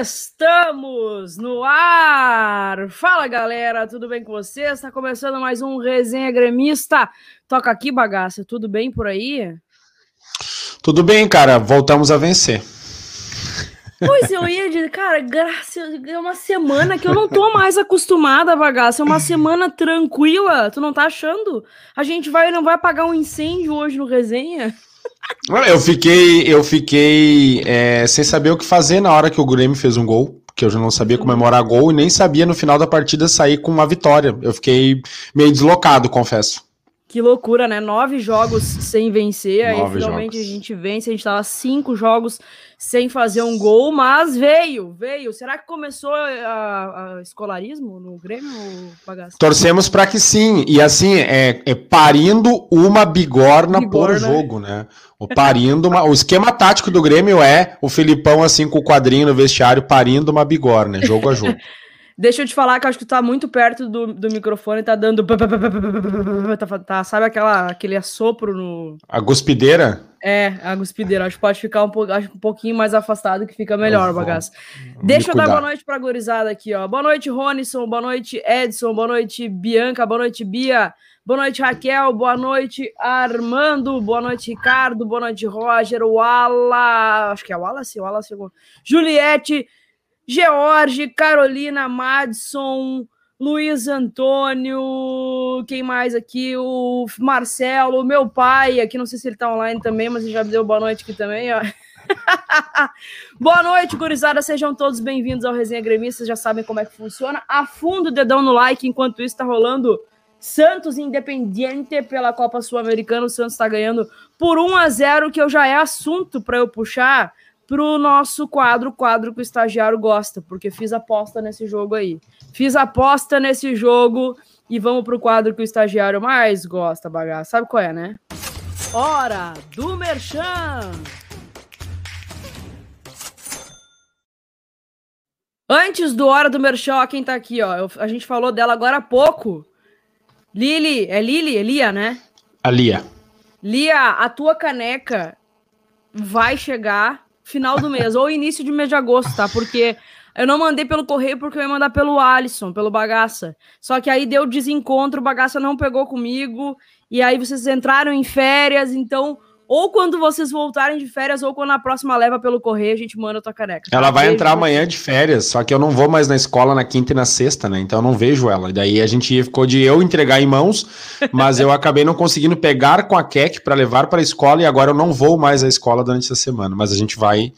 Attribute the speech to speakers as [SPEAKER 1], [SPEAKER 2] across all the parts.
[SPEAKER 1] Estamos no ar! Fala galera, tudo bem com vocês? Está começando mais um Resenha Gremista. Toca aqui, bagaça, tudo bem por aí?
[SPEAKER 2] Tudo bem, cara, voltamos a vencer.
[SPEAKER 1] Pois eu ia dizer, cara, graças é uma semana que eu não tô mais acostumada bagaça, é uma semana tranquila, tu não tá achando? A gente vai não vai apagar um incêndio hoje no Resenha?
[SPEAKER 2] Eu fiquei, eu fiquei é, sem saber o que fazer na hora que o Grêmio fez um gol, porque eu já não sabia comemorar gol e nem sabia no final da partida sair com uma vitória. Eu fiquei meio deslocado, confesso.
[SPEAKER 1] Que loucura, né? Nove jogos sem vencer, Nove aí finalmente jogos. a gente vence. A gente tava cinco jogos sem fazer um gol, mas veio, veio. Será que começou a, a escolarismo no Grêmio,
[SPEAKER 2] Bagaço? Torcemos para que sim. E assim, é, é parindo uma bigorna, bigorna. por jogo, né? O parindo uma, o esquema tático do Grêmio é o Filipão assim com o quadrinho no vestiário parindo uma bigorna, jogo a jogo.
[SPEAKER 1] Deixa eu te falar que eu acho que tu tá muito perto do, do microfone, tá dando. Tá, tá, sabe aquela, aquele assopro no.
[SPEAKER 2] A guspideira?
[SPEAKER 1] É, a guspideira. Acho que pode ficar um, acho um pouquinho mais afastado que fica melhor, bagaço. Deixa eu dar boa noite pra gurizada aqui, ó. Boa noite, Ronisson. Boa noite, Edson. Boa noite, Bianca. Boa noite, Bia. Boa noite, Raquel. Boa noite, Armando. Boa noite, Ricardo. Boa noite, Roger. Wala. Acho que é Wallace. Wallace. Juliette. George, Carolina, Madison, Luiz Antônio, quem mais aqui? O Marcelo, meu pai, aqui não sei se ele tá online também, mas ele já me deu boa noite aqui também, ó. boa noite, gurizada, sejam todos bem-vindos ao Resenha Gremista, já sabem como é que funciona. Afunda o dedão no like, enquanto isso tá rolando Santos Independiente pela Copa Sul-Americana, o Santos tá ganhando por 1 a 0 que eu já é assunto para eu puxar para o nosso quadro, quadro que o estagiário gosta, porque fiz aposta nesse jogo aí. Fiz aposta nesse jogo e vamos para o quadro que o estagiário mais gosta, bagaço. Sabe qual é, né? Hora do Merchan! Antes do Hora do Merchan, quem tá aqui, ó. Eu, a gente falou dela agora há pouco. Lili, é Lili? É Lia, né?
[SPEAKER 2] A Lia.
[SPEAKER 1] Lia, a tua caneca vai chegar final do mês, ou início de mês de agosto, tá? Porque eu não mandei pelo correio porque eu ia mandar pelo Alisson, pelo Bagaça. Só que aí deu desencontro, o Bagaça não pegou comigo, e aí vocês entraram em férias, então ou quando vocês voltarem de férias, ou quando a próxima leva pelo correio, a gente manda a tua caneca.
[SPEAKER 2] Ela vai entrar amanhã de férias, só que eu não vou mais na escola na quinta e na sexta, né? Então eu não vejo ela. E daí a gente ficou de eu entregar em mãos, mas eu acabei não conseguindo pegar com a Keck para levar para a escola e agora eu não vou mais à escola durante essa semana. Mas a gente vai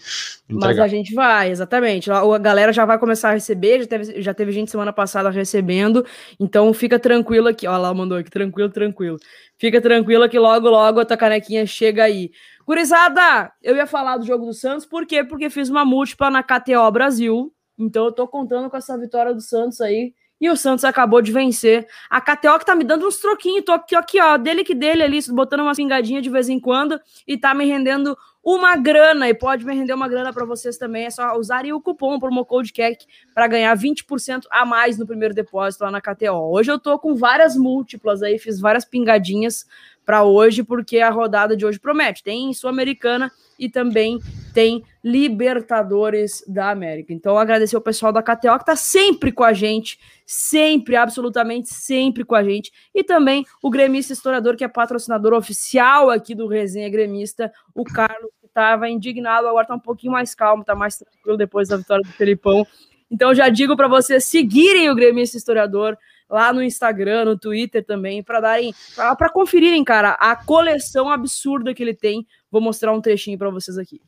[SPEAKER 1] Entregar. Mas a gente vai, exatamente. A galera já vai começar a receber, já teve, já teve gente semana passada recebendo, então fica tranquilo aqui. Ó, lá mandou aqui, tranquilo, tranquilo. Fica tranquilo que logo, logo a tua canequinha chega aí. Curizada, eu ia falar do jogo do Santos, por quê? Porque fiz uma múltipla na KTO Brasil, então eu tô contando com essa vitória do Santos aí, e o Santos acabou de vencer. A KTO que tá me dando uns troquinhos, tô aqui, aqui ó, dele que dele ali, botando uma pingadinha de vez em quando, e tá me rendendo uma grana e pode me render uma grana para vocês também. É só usarem o cupom promo code CAC para ganhar 20% a mais no primeiro depósito lá na KTO. Hoje eu tô com várias múltiplas aí, fiz várias pingadinhas para hoje porque a rodada de hoje promete. Tem Sul-Americana e também tem Libertadores da América. Então, agradecer o pessoal da KTO que está sempre com a gente, sempre, absolutamente sempre com a gente. E também o Gremista Historiador, que é patrocinador oficial aqui do Resenha Gremista, o Carlos, que estava indignado, agora está um pouquinho mais calmo, está mais tranquilo depois da vitória do Felipão. Então, já digo para vocês seguirem o Gremista Historiador lá no Instagram, no Twitter também, para darem, para conferirem, cara, a coleção absurda que ele tem. Vou mostrar um trechinho para vocês aqui.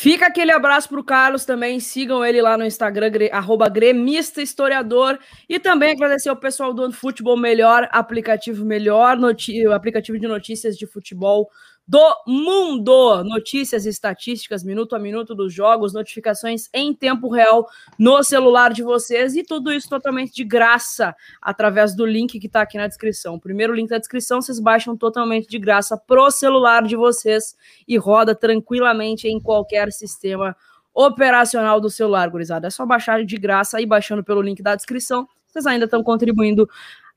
[SPEAKER 1] Fica aquele abraço para o Carlos também. Sigam ele lá no Instagram, arroba gremista historiador. E também agradecer ao pessoal do Futebol Melhor, aplicativo melhor, aplicativo de notícias de futebol do mundo. Notícias, estatísticas, minuto a minuto dos jogos, notificações em tempo real no celular de vocês e tudo isso totalmente de graça através do link que está aqui na descrição. Primeiro link da descrição vocês baixam totalmente de graça pro celular de vocês e roda tranquilamente em qualquer sistema operacional do celular, gurizada. É só baixar de graça e baixando pelo link da descrição. Vocês ainda estão contribuindo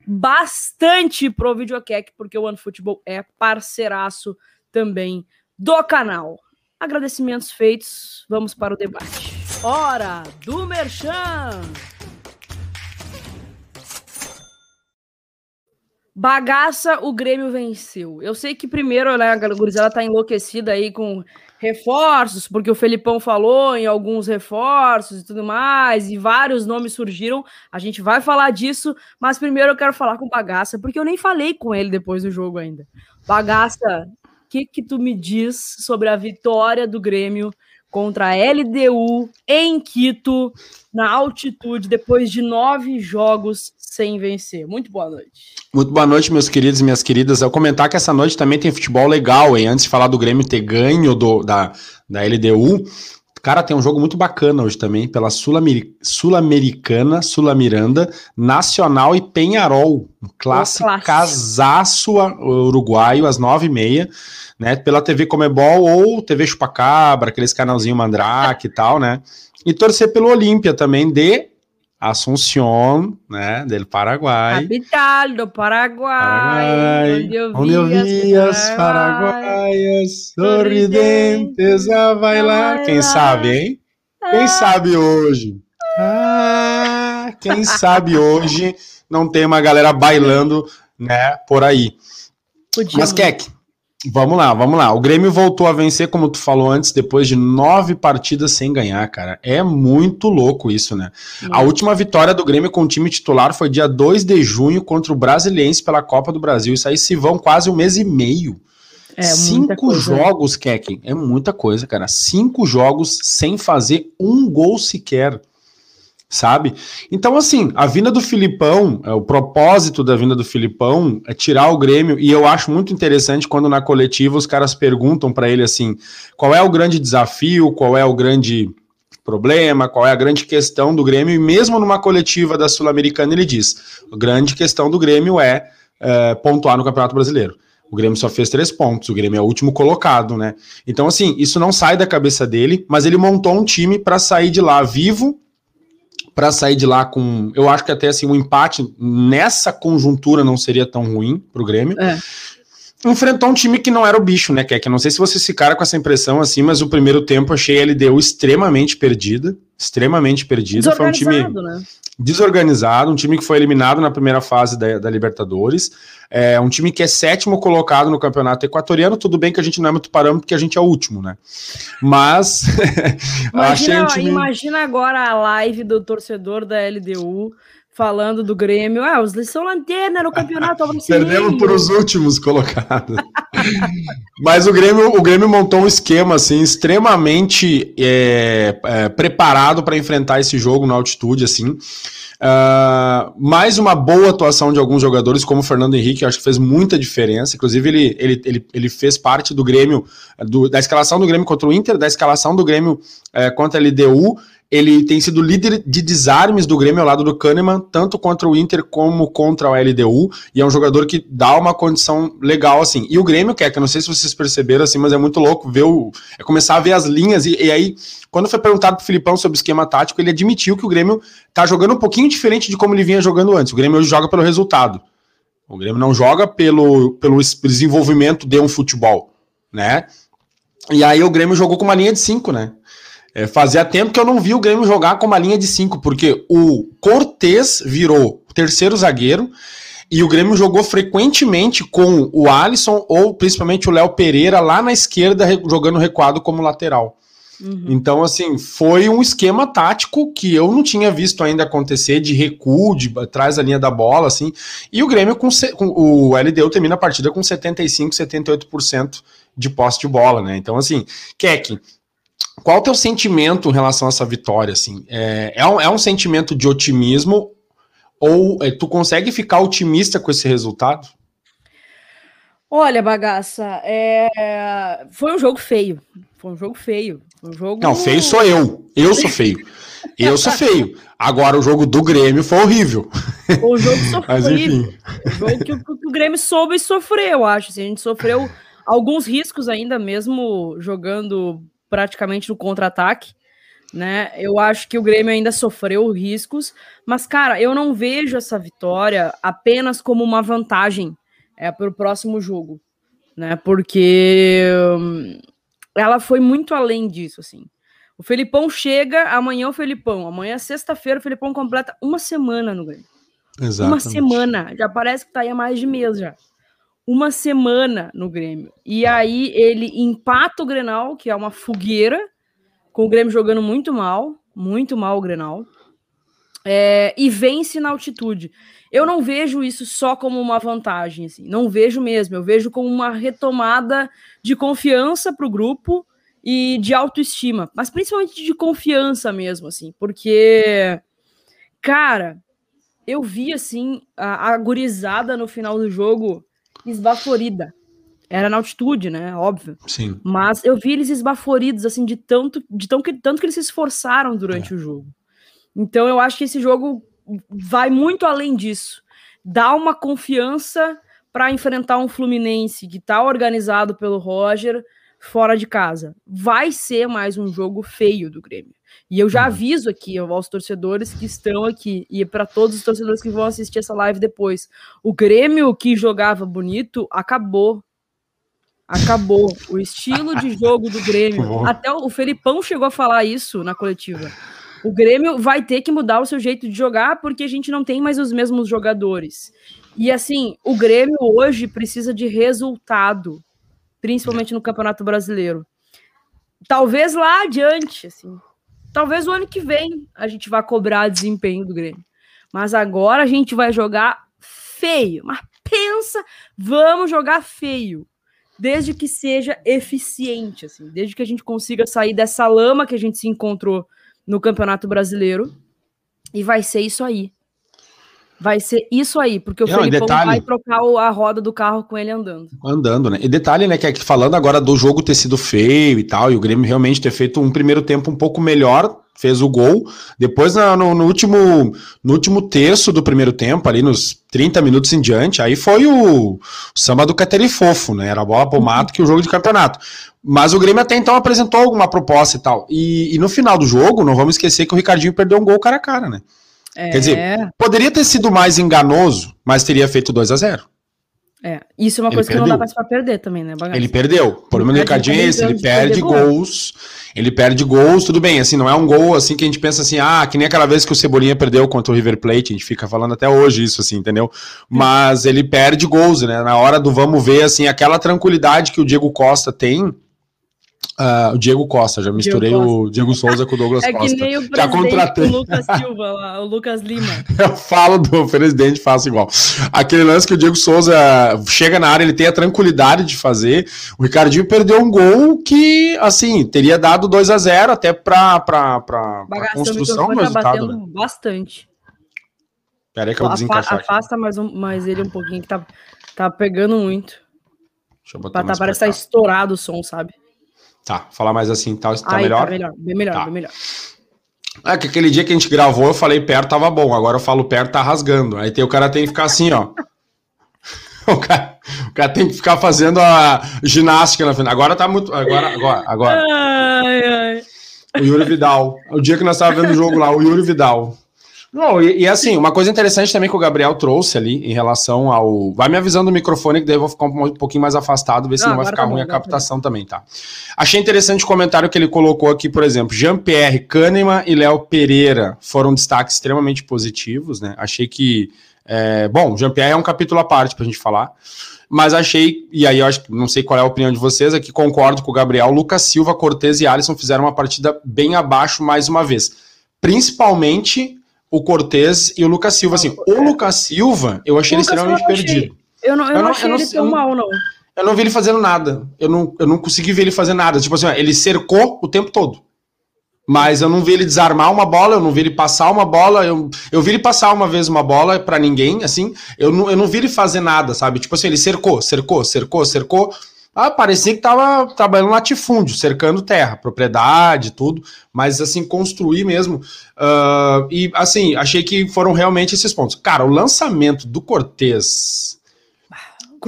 [SPEAKER 1] bastante pro Videocac, porque o OneFootball é parceiraço também do canal. Agradecimentos feitos, vamos para o debate. Hora do Merchan! Bagaça, o Grêmio venceu. Eu sei que primeiro né, a gurizada tá enlouquecida aí com reforços, porque o Felipão falou em alguns reforços e tudo mais, e vários nomes surgiram. A gente vai falar disso, mas primeiro eu quero falar com Bagaça, porque eu nem falei com ele depois do jogo ainda. Bagaça, que que tu me diz sobre a vitória do Grêmio contra a LDU em Quito, na altitude, depois de nove jogos sem vencer. Muito boa noite.
[SPEAKER 2] Muito boa noite, meus queridos e minhas queridas. Eu comentar que essa noite também tem futebol legal, hein? Antes de falar do Grêmio ter ganho do, da, da LDU, Cara, tem um jogo muito bacana hoje também, pela Sul-Americana, Sul-Miranda, Nacional e Penharol. Um clássico casaço uruguaio, às nove e meia, né? Pela TV Comebol ou TV Chupacabra, aqueles canalzinho Mandrake e tal, né? E torcer pelo Olímpia também de Assunción, né, del Paraguai.
[SPEAKER 1] Capital do Paraguai,
[SPEAKER 2] onde eu vi, onde eu vi as paraguaias sorridentes a bailar. Quem sabe, hein? Quem ah. sabe hoje? Ah, quem sabe hoje não tem uma galera bailando, né, por aí. Podia, Mas, Keck, Vamos lá, vamos lá. O Grêmio voltou a vencer, como tu falou antes, depois de nove partidas sem ganhar, cara. É muito louco isso, né? A última vitória do Grêmio com o time titular foi dia 2 de junho contra o Brasiliense pela Copa do Brasil. Isso aí se vão quase um mês e meio. É, Cinco coisa. jogos, Kekken. É muita coisa, cara. Cinco jogos sem fazer um gol sequer sabe? Então, assim, a vinda do Filipão, é, o propósito da vinda do Filipão é tirar o Grêmio, e eu acho muito interessante quando na coletiva os caras perguntam para ele assim: qual é o grande desafio, qual é o grande problema, qual é a grande questão do Grêmio, e mesmo numa coletiva da Sul-Americana ele diz: a grande questão do Grêmio é, é pontuar no Campeonato Brasileiro. O Grêmio só fez três pontos, o Grêmio é o último colocado, né? Então, assim, isso não sai da cabeça dele, mas ele montou um time para sair de lá vivo para sair de lá com. Eu acho que até assim, um empate nessa conjuntura não seria tão ruim para o Grêmio. É. Enfrentou um time que não era o bicho, né, Keck? Não sei se vocês ficaram com essa impressão assim, mas o primeiro tempo achei a LDU extremamente perdida. Extremamente perdida. Foi um time. Né? desorganizado, um time que foi eliminado na primeira fase da, da, Libertadores, é um time que é sétimo colocado no campeonato equatoriano. Tudo bem que a gente não é muito parâmetro, porque a gente é o último, né? Mas
[SPEAKER 1] imagina, um time... imagina agora a live do torcedor da LDU falando do Grêmio. Ah, os são lanterna no campeonato
[SPEAKER 2] brasileiro. Perdemos por os últimos colocados. Mas o Grêmio, o Grêmio montou um esquema assim extremamente é, é, preparado para enfrentar esse jogo na altitude, assim. Uh, mais uma boa atuação de alguns jogadores, como o Fernando Henrique, acho que fez muita diferença. Inclusive, ele, ele, ele, ele fez parte do Grêmio, do, da escalação do Grêmio contra o Inter, da escalação do Grêmio é, contra a LDU ele tem sido líder de desarmes do Grêmio ao lado do Kahneman, tanto contra o Inter como contra o LDU, e é um jogador que dá uma condição legal, assim. E o Grêmio, que é que eu não sei se vocês perceberam, assim, mas é muito louco ver o, é começar a ver as linhas, e, e aí, quando foi perguntado pro Filipão sobre o esquema tático, ele admitiu que o Grêmio tá jogando um pouquinho diferente de como ele vinha jogando antes. O Grêmio hoje joga pelo resultado. O Grêmio não joga pelo, pelo desenvolvimento de um futebol, né? E aí o Grêmio jogou com uma linha de cinco, né? É, fazia tempo que eu não vi o Grêmio jogar com uma linha de cinco, porque o Cortez virou terceiro zagueiro e o Grêmio jogou frequentemente com o Alisson ou principalmente o Léo Pereira lá na esquerda jogando recuado como lateral. Uhum. Então, assim, foi um esquema tático que eu não tinha visto ainda acontecer de recuo, de atrás da linha da bola, assim. E o Grêmio com, com o LDU termina a partida com 75, 78% de posse de bola, né? Então, assim, Keck, qual o teu sentimento em relação a essa vitória? Assim? É, é, um, é um sentimento de otimismo ou é, tu consegue ficar otimista com esse resultado?
[SPEAKER 1] Olha, bagaça, é... foi um jogo feio. Foi um jogo feio. Um jogo...
[SPEAKER 2] Não, feio sou eu. Eu sou feio. Eu sou feio. Agora o jogo do Grêmio foi horrível.
[SPEAKER 1] O jogo sofreu. Mas enfim. O jogo que, que, o Grêmio soube sofrer, eu acho. Assim, a gente sofreu alguns riscos ainda, mesmo jogando praticamente no contra-ataque. né? Eu acho que o Grêmio ainda sofreu riscos, mas, cara, eu não vejo essa vitória apenas como uma vantagem é, para o próximo jogo, né? Porque hum, ela foi muito além disso, assim. O Felipão chega, amanhã o Felipão, amanhã sexta-feira o Felipão completa uma semana no Grêmio. Exatamente. Uma semana, já parece que tá aí há mais de mês já. Uma semana no Grêmio. E aí ele empata o Grenal, que é uma fogueira, com o Grêmio jogando muito mal, muito mal o Grenal, é, e vence na altitude. Eu não vejo isso só como uma vantagem, assim, não vejo mesmo. Eu vejo como uma retomada de confiança para o grupo e de autoestima, mas principalmente de confiança mesmo, assim, porque, cara, eu vi assim a, a gurizada no final do jogo esbaforida. Era na altitude, né? Óbvio.
[SPEAKER 2] Sim.
[SPEAKER 1] Mas eu vi eles esbaforidos, assim, de tanto, de tão que, tanto que eles se esforçaram durante é. o jogo. Então eu acho que esse jogo vai muito além disso. Dá uma confiança para enfrentar um Fluminense que está organizado pelo Roger fora de casa. Vai ser mais um jogo feio do Grêmio. E eu já uhum. aviso aqui aos torcedores que estão aqui e para todos os torcedores que vão assistir essa live depois. O Grêmio que jogava bonito acabou. Acabou. O estilo de jogo do Grêmio. Até o Felipão chegou a falar isso na coletiva. O Grêmio vai ter que mudar o seu jeito de jogar porque a gente não tem mais os mesmos jogadores. E assim, o Grêmio hoje precisa de resultado, principalmente no Campeonato Brasileiro. Talvez lá adiante, assim. Talvez o ano que vem a gente vá cobrar desempenho do Grêmio. Mas agora a gente vai jogar feio. Mas pensa, vamos jogar feio desde que seja eficiente, assim, desde que a gente consiga sair dessa lama que a gente se encontrou no Campeonato Brasileiro. E vai ser isso aí. Vai ser isso aí, porque o detalhe... vai trocar a roda do carro com ele andando.
[SPEAKER 2] Andando, né? E detalhe, né, que aqui falando agora do jogo ter sido feio e tal, e o Grêmio realmente ter feito um primeiro tempo um pouco melhor, fez o gol. Depois, no, no, último, no último terço do primeiro tempo, ali nos 30 minutos em diante, aí foi o, o samba do Cateri Fofo, né? Era a bola pro mato que o jogo de campeonato. Mas o Grêmio até então apresentou alguma proposta e tal. E, e, no final do jogo, não vamos esquecer que o Ricardinho perdeu um gol cara a cara, né? É. Quer dizer, poderia ter sido mais enganoso, mas teria feito 2 a 0
[SPEAKER 1] é, isso é uma ele coisa perdeu. que não dá pra perder também, né,
[SPEAKER 2] Bagaço? Ele perdeu. O problema do Ricardinho é esse, ele perde gols. Ele perde gols, tudo bem, assim, não é um gol assim que a gente pensa assim, ah, que nem aquela vez que o Cebolinha perdeu contra o River Plate, a gente fica falando até hoje isso, assim, entendeu? Mas ele perde gols, né? Na hora do vamos ver, assim, aquela tranquilidade que o Diego Costa tem, Uh, o Diego Costa, já misturei Diego o Diego Souza com o Douglas
[SPEAKER 1] é
[SPEAKER 2] Costa.
[SPEAKER 1] É que nem o já contratei. o Lucas Silva, lá, o Lucas Lima.
[SPEAKER 2] Eu falo do presidente, faço igual. Aquele lance que o Diego Souza chega na área, ele tem a tranquilidade de fazer. O Ricardinho perdeu um gol que, assim, teria dado 2 a 0 até para a construção do resultado. Tá
[SPEAKER 1] né? bastante.
[SPEAKER 2] Pera aí que eu
[SPEAKER 1] desencaixar Afasta mais, um, mais ele um pouquinho, que tá, tá pegando muito. Deixa eu botar tá, Parece que tá estourado o som, sabe?
[SPEAKER 2] Tá, falar mais assim tal, tá Aí, melhor? Tá
[SPEAKER 1] melhor, bem melhor, tá. bem melhor.
[SPEAKER 2] É que aquele dia que a gente gravou, eu falei perto, tava bom. Agora eu falo perto, tá rasgando. Aí tem, o cara tem que ficar assim, ó. O cara, o cara tem que ficar fazendo a ginástica na frente. Agora tá muito. Agora, agora, agora. Ai, ai. O Yuri Vidal. O dia que nós estávamos vendo o jogo lá, o Yuri Vidal. Não, e, e, assim, uma coisa interessante também que o Gabriel trouxe ali em relação ao. Vai me avisando o microfone, que daí eu vou ficar um pouquinho mais afastado, ver se não, não vai ficar tá ruim a captação tá também, tá? Achei interessante o comentário que ele colocou aqui, por exemplo, Jean-Pierre Kahneman e Léo Pereira foram destaques extremamente positivos, né? Achei que. É, bom, Jean-Pierre é um capítulo à parte pra gente falar. Mas achei, e aí eu acho que não sei qual é a opinião de vocês, aqui concordo com o Gabriel. Lucas Silva, Cortez e Alisson fizeram uma partida bem abaixo mais uma vez. Principalmente o Cortez e o Lucas Silva. Assim, o Lucas Silva, eu achei ele extremamente eu perdido.
[SPEAKER 1] Eu não, eu, eu não achei eu ele tão mal, não.
[SPEAKER 2] Eu não vi ele fazendo nada. Eu não, eu não consegui ver ele fazer nada. Tipo assim, ele cercou o tempo todo. Mas eu não vi ele desarmar uma bola, eu não vi ele passar uma bola. Eu, eu vi ele passar uma vez uma bola para ninguém, assim. Eu não, eu não vi ele fazer nada, sabe? Tipo assim, ele cercou, cercou, cercou, cercou. Ah, parecia que tava trabalhando latifúndio, cercando terra, propriedade, tudo, mas assim, construir mesmo. Uh, e assim, achei que foram realmente esses pontos. Cara, o lançamento do Cortez.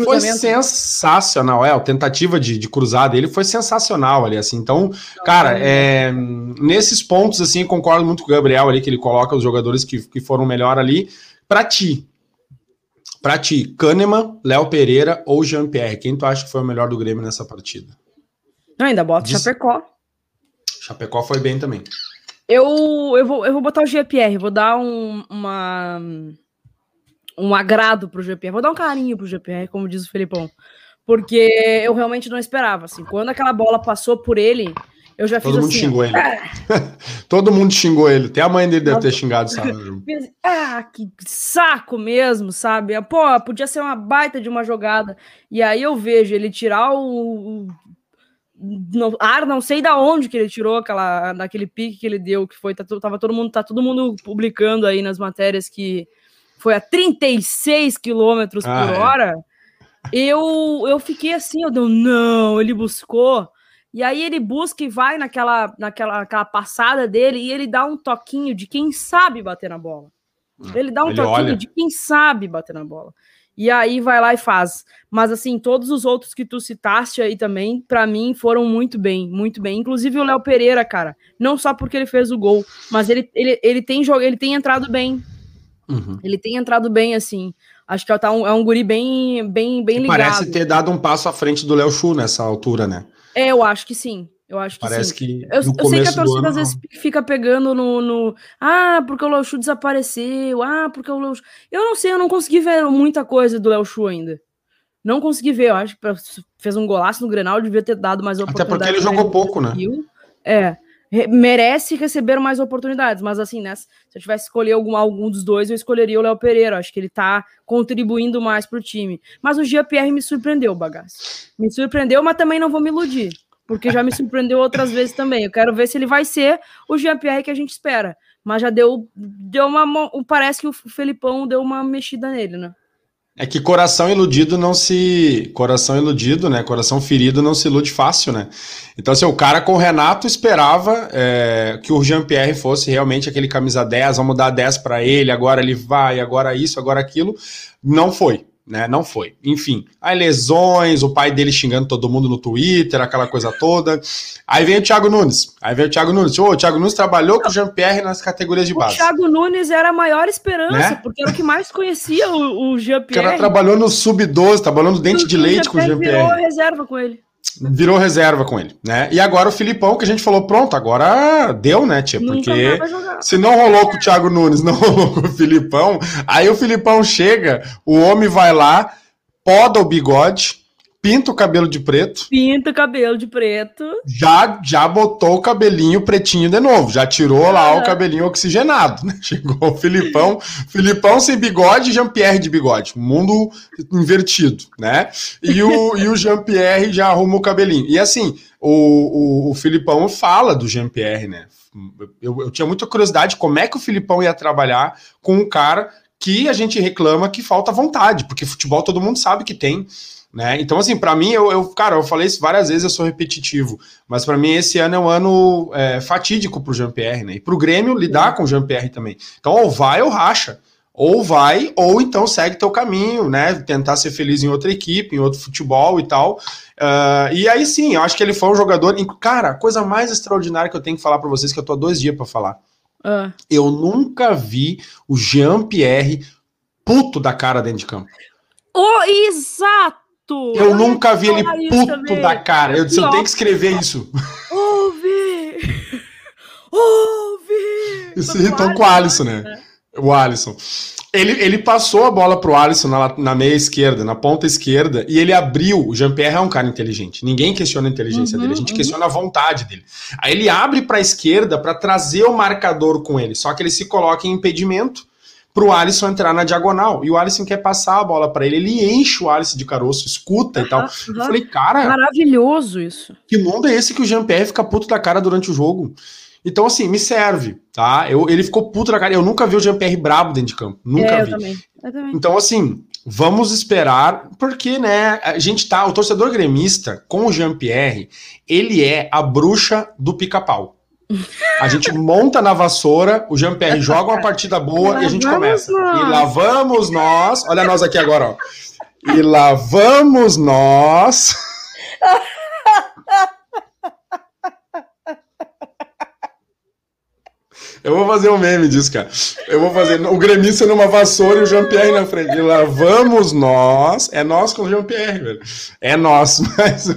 [SPEAKER 2] Foi sensacional, é, a tentativa de, de cruzar dele foi sensacional ali, assim, então, cara, é, nesses pontos, assim, concordo muito com o Gabriel ali, que ele coloca os jogadores que, que foram melhor ali, pra ti, pra ti, Kahneman, Léo Pereira ou Jean-Pierre, quem tu acha que foi o melhor do Grêmio nessa partida?
[SPEAKER 1] Não, ainda bota Diz... Chapecó.
[SPEAKER 2] Chapecó foi bem também.
[SPEAKER 1] Eu, eu, vou, eu vou botar o GPR, vou dar um, uma, um agrado pro GPR, vou dar um carinho pro GPR, como diz o Felipão. Porque eu realmente não esperava, assim. Quando aquela bola passou por ele, eu já
[SPEAKER 2] Todo
[SPEAKER 1] fiz
[SPEAKER 2] mundo
[SPEAKER 1] assim,
[SPEAKER 2] xingou ele. Todo mundo xingou ele. Até a mãe dele deve ter xingado, sabe?
[SPEAKER 1] ah, que saco mesmo, sabe? Pô, podia ser uma baita de uma jogada. E aí eu vejo ele tirar o, não, ar, não sei da onde que ele tirou aquela, daquele pique que ele deu, que foi, tá, tava todo mundo, tá todo mundo publicando aí nas matérias que foi a 36 quilômetros por ah, é. hora. É. Eu, eu fiquei assim, eu deu, não, ele buscou. E aí ele busca e vai naquela, naquela aquela passada dele e ele dá um toquinho de quem sabe bater na bola. Hum, ele dá um ele toquinho olha. de quem sabe bater na bola e aí vai lá e faz. Mas assim, todos os outros que tu citaste aí também, para mim, foram muito bem, muito bem. Inclusive o Léo Pereira, cara, não só porque ele fez o gol, mas ele, ele, ele tem jogo, ele tem entrado bem. Uhum. Ele tem entrado bem, assim. Acho que é um, é um guri bem, bem, bem ligado.
[SPEAKER 2] Parece ter dado um passo à frente do Léo Chu nessa altura, né?
[SPEAKER 1] É, eu acho que sim. Eu acho que
[SPEAKER 2] Parece
[SPEAKER 1] sim.
[SPEAKER 2] que.
[SPEAKER 1] Eu, eu sei que a torcida ano, às vezes fica pegando no, no. Ah, porque o Léo Chu desapareceu. Ah, porque o Léo Eu não sei, eu não consegui ver muita coisa do Léo Chu ainda. Não consegui ver. Eu acho que fez um golaço no Grenal, devia ter dado mais
[SPEAKER 2] oportunidades. Até porque ele jogou pouco, né?
[SPEAKER 1] É. Merece receber mais oportunidades, mas assim, né? Se eu tivesse que escolher algum, algum dos dois, eu escolheria o Léo Pereira. Acho que ele tá contribuindo mais pro time. Mas o Gia Pierre me surpreendeu, bagaço. Me surpreendeu, mas também não vou me iludir porque já me surpreendeu outras vezes também. Eu quero ver se ele vai ser o Jean-Pierre que a gente espera. Mas já deu, deu uma. Parece que o Felipão deu uma mexida nele, né?
[SPEAKER 2] É que coração iludido não se. Coração iludido, né? Coração ferido não se ilude fácil, né? Então, assim, o cara com o Renato esperava é, que o Jean-Pierre fosse realmente aquele camisa 10, vamos dar 10 para ele, agora ele vai, agora isso, agora aquilo. Não foi né? Não foi. Enfim, aí lesões, o pai dele xingando todo mundo no Twitter, aquela coisa toda. Aí vem o Thiago Nunes. Aí vem o Thiago Nunes. O Thiago Nunes trabalhou com o Jean-Pierre nas categorias de base.
[SPEAKER 1] O Thiago Nunes era a maior esperança, né? porque era o que mais conhecia o, o Jean-Pierre. O
[SPEAKER 2] cara trabalhou no Sub-12, trabalhou no Dente de Leite com o Jean-Pierre.
[SPEAKER 1] Reserva com ele
[SPEAKER 2] virou reserva com ele, né? E agora o Filipão, que a gente falou, pronto, agora deu, né, tia? Porque se não rolou com o Thiago Nunes, não rolou com o Filipão, aí o Filipão chega, o homem vai lá, poda o bigode, pinta o cabelo de preto.
[SPEAKER 1] Pinta o cabelo de preto.
[SPEAKER 2] Já, já botou o cabelinho pretinho de novo. Já tirou lá o cabelinho oxigenado, né? Chegou o Filipão. Filipão sem bigode e Jean-Pierre de bigode. Mundo invertido, né? E o, e o Jean-Pierre já arruma o cabelinho. E assim, o, o, o Filipão fala do Jean-Pierre, né? Eu, eu tinha muita curiosidade como é que o Filipão ia trabalhar com um cara que a gente reclama que falta vontade, porque futebol todo mundo sabe que tem. Né? Então, assim, para mim, eu, eu, cara, eu falei isso várias vezes, eu sou repetitivo, mas para mim esse ano é um ano é, fatídico pro Jean-Pierre, né? E pro Grêmio lidar com o Jean-Pierre também. Então, ou vai ou racha. Ou vai, ou então segue teu caminho, né? Tentar ser feliz em outra equipe, em outro futebol e tal. Uh, e aí sim, eu acho que ele foi um jogador. Cara, a coisa mais extraordinária que eu tenho que falar para vocês, que eu tô há dois dias para falar. Uh. Eu nunca vi o Jean-Pierre puto da cara dentro de campo.
[SPEAKER 1] Oh, exato!
[SPEAKER 2] Eu, eu nunca vi ele puto da cara. Eu disse, eu tenho que escrever isso.
[SPEAKER 1] Ouve! Ouve!
[SPEAKER 2] Isso irritou com o Alisson, né? O Alisson. Ele, ele passou a bola pro Alisson na, na meia esquerda, na ponta esquerda, e ele abriu. O Jean-Pierre é um cara inteligente. Ninguém questiona a inteligência uhum, dele, a gente uhum. questiona a vontade dele. Aí ele abre para a esquerda para trazer o marcador com ele, só que ele se coloca em impedimento pro Alisson entrar na diagonal. E o Alisson quer passar a bola para ele. Ele enche o Alisson de caroço, escuta uhum, e tal. Uhum. Eu falei, cara.
[SPEAKER 1] Maravilhoso isso.
[SPEAKER 2] Que mundo é esse que o Jean-Pierre fica puto da cara durante o jogo? Então, assim, me serve, tá? Eu, ele ficou puto da cara. Eu nunca vi o Jean-Pierre brabo dentro de campo. Nunca é, vi. Eu também, eu também. Então, assim, vamos esperar, porque, né, a gente tá. O torcedor gremista, com o Jean-Pierre, ele é a bruxa do pica-pau. A gente monta na vassoura, o Jean-Pierre joga uma partida boa e a gente começa. Nós. E lá vamos nós. Olha nós aqui agora, ó. e lá vamos nós. Eu vou fazer um meme disso, cara. Eu vou fazer o gremista numa vassoura e o Jean-Pierre na frente. E lá vamos nós. É nós com o Jean-Pierre, velho. É nós, mas.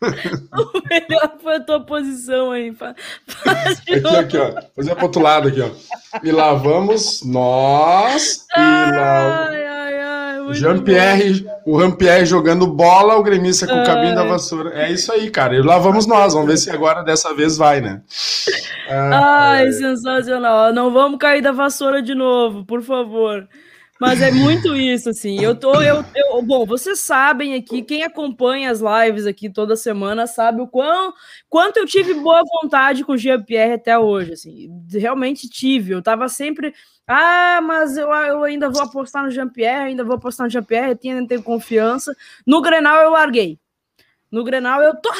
[SPEAKER 1] o melhor foi a tua posição aí. Faz
[SPEAKER 2] aqui, aqui, ó. Fazer pro outro lado aqui, ó. E lá vamos nós. E lá. Ai, ai, ai, o Jean-Pierre, o Jean-Pierre jogando bola, o gremista com o cabinho da vassoura. É isso aí, cara. E lá vamos nós. Vamos ver se agora dessa vez vai, né?
[SPEAKER 1] Ah, ai, sensacional. Não vamos cair da vassoura de novo, por favor. Mas é muito isso, assim. Eu tô. Eu, eu, bom, vocês sabem aqui, quem acompanha as lives aqui toda semana sabe o quão, quanto eu tive boa vontade com o Jean-Pierre até hoje. Assim, realmente tive. Eu tava sempre. Ah, mas eu, eu ainda vou apostar no Jean-Pierre, ainda vou apostar no Jean-Pierre, eu tenho, tenho confiança. No Grenal eu larguei. No Grenal eu tô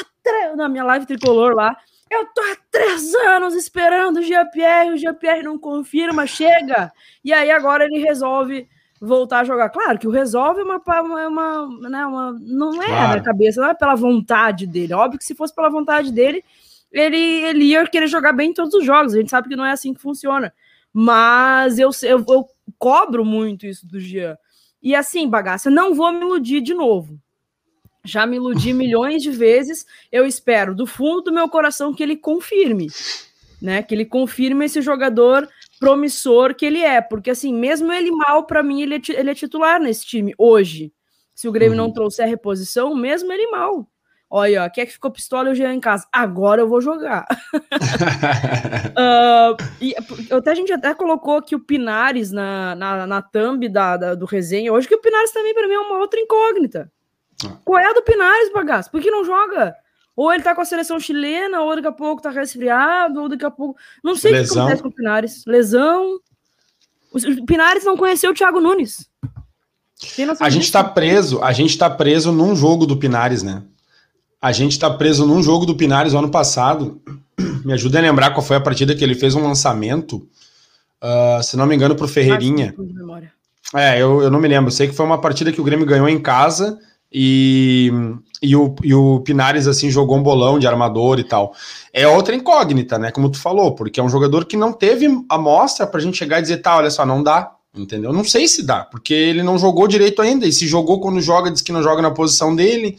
[SPEAKER 1] na minha live tricolor lá. Eu tô há três anos esperando o Jean-Pierre, o Jean-Pierre não confirma, chega. E aí agora ele resolve voltar a jogar. Claro que o resolve é uma, uma, uma, né, uma não é claro. na cabeça, não é pela vontade dele. Óbvio que se fosse pela vontade dele, ele, ele ia querer jogar bem em todos os jogos. A gente sabe que não é assim que funciona. Mas eu, eu, eu cobro muito isso do Jean. E assim, bagaça, não vou me iludir de novo. Já me iludi milhões de vezes. Eu espero do fundo do meu coração que ele confirme, né? Que ele confirme esse jogador promissor que ele é, porque assim, mesmo ele mal, para mim, ele é, ele é, titular nesse time hoje. Se o Grêmio uhum. não trouxer a reposição, mesmo ele mal. Olha, quer que ficou pistola e o Jean em casa. Agora eu vou jogar. uh, e, até, a gente até colocou aqui o Pinares na, na, na thumb da, da, do resenha hoje, que o Pinares também, para mim, é uma outra incógnita. Qual é a do Pinares, bagaço? Por que não joga? Ou ele tá com a seleção chilena, ou daqui a pouco tá resfriado, ou daqui a pouco. Não sei o que acontece com o Pinares. Lesão. O Pinares não conheceu o Thiago Nunes.
[SPEAKER 2] A gente tá preso, a gente tá preso num jogo do Pinares, né? A gente tá preso num jogo do Pinares ano passado. Me ajuda a lembrar qual foi a partida que ele fez um lançamento. Uh, se não me engano, pro Ferreirinha. É, eu, eu não me lembro. Sei que foi uma partida que o Grêmio ganhou em casa e, e, o, e o Pinares, assim, jogou um bolão de armador e tal. É outra incógnita, né? Como tu falou, porque é um jogador que não teve amostra pra gente chegar e dizer, tá, olha só, não dá, entendeu? Não sei se dá, porque ele não jogou direito ainda, e se jogou quando joga, diz que não joga na posição dele,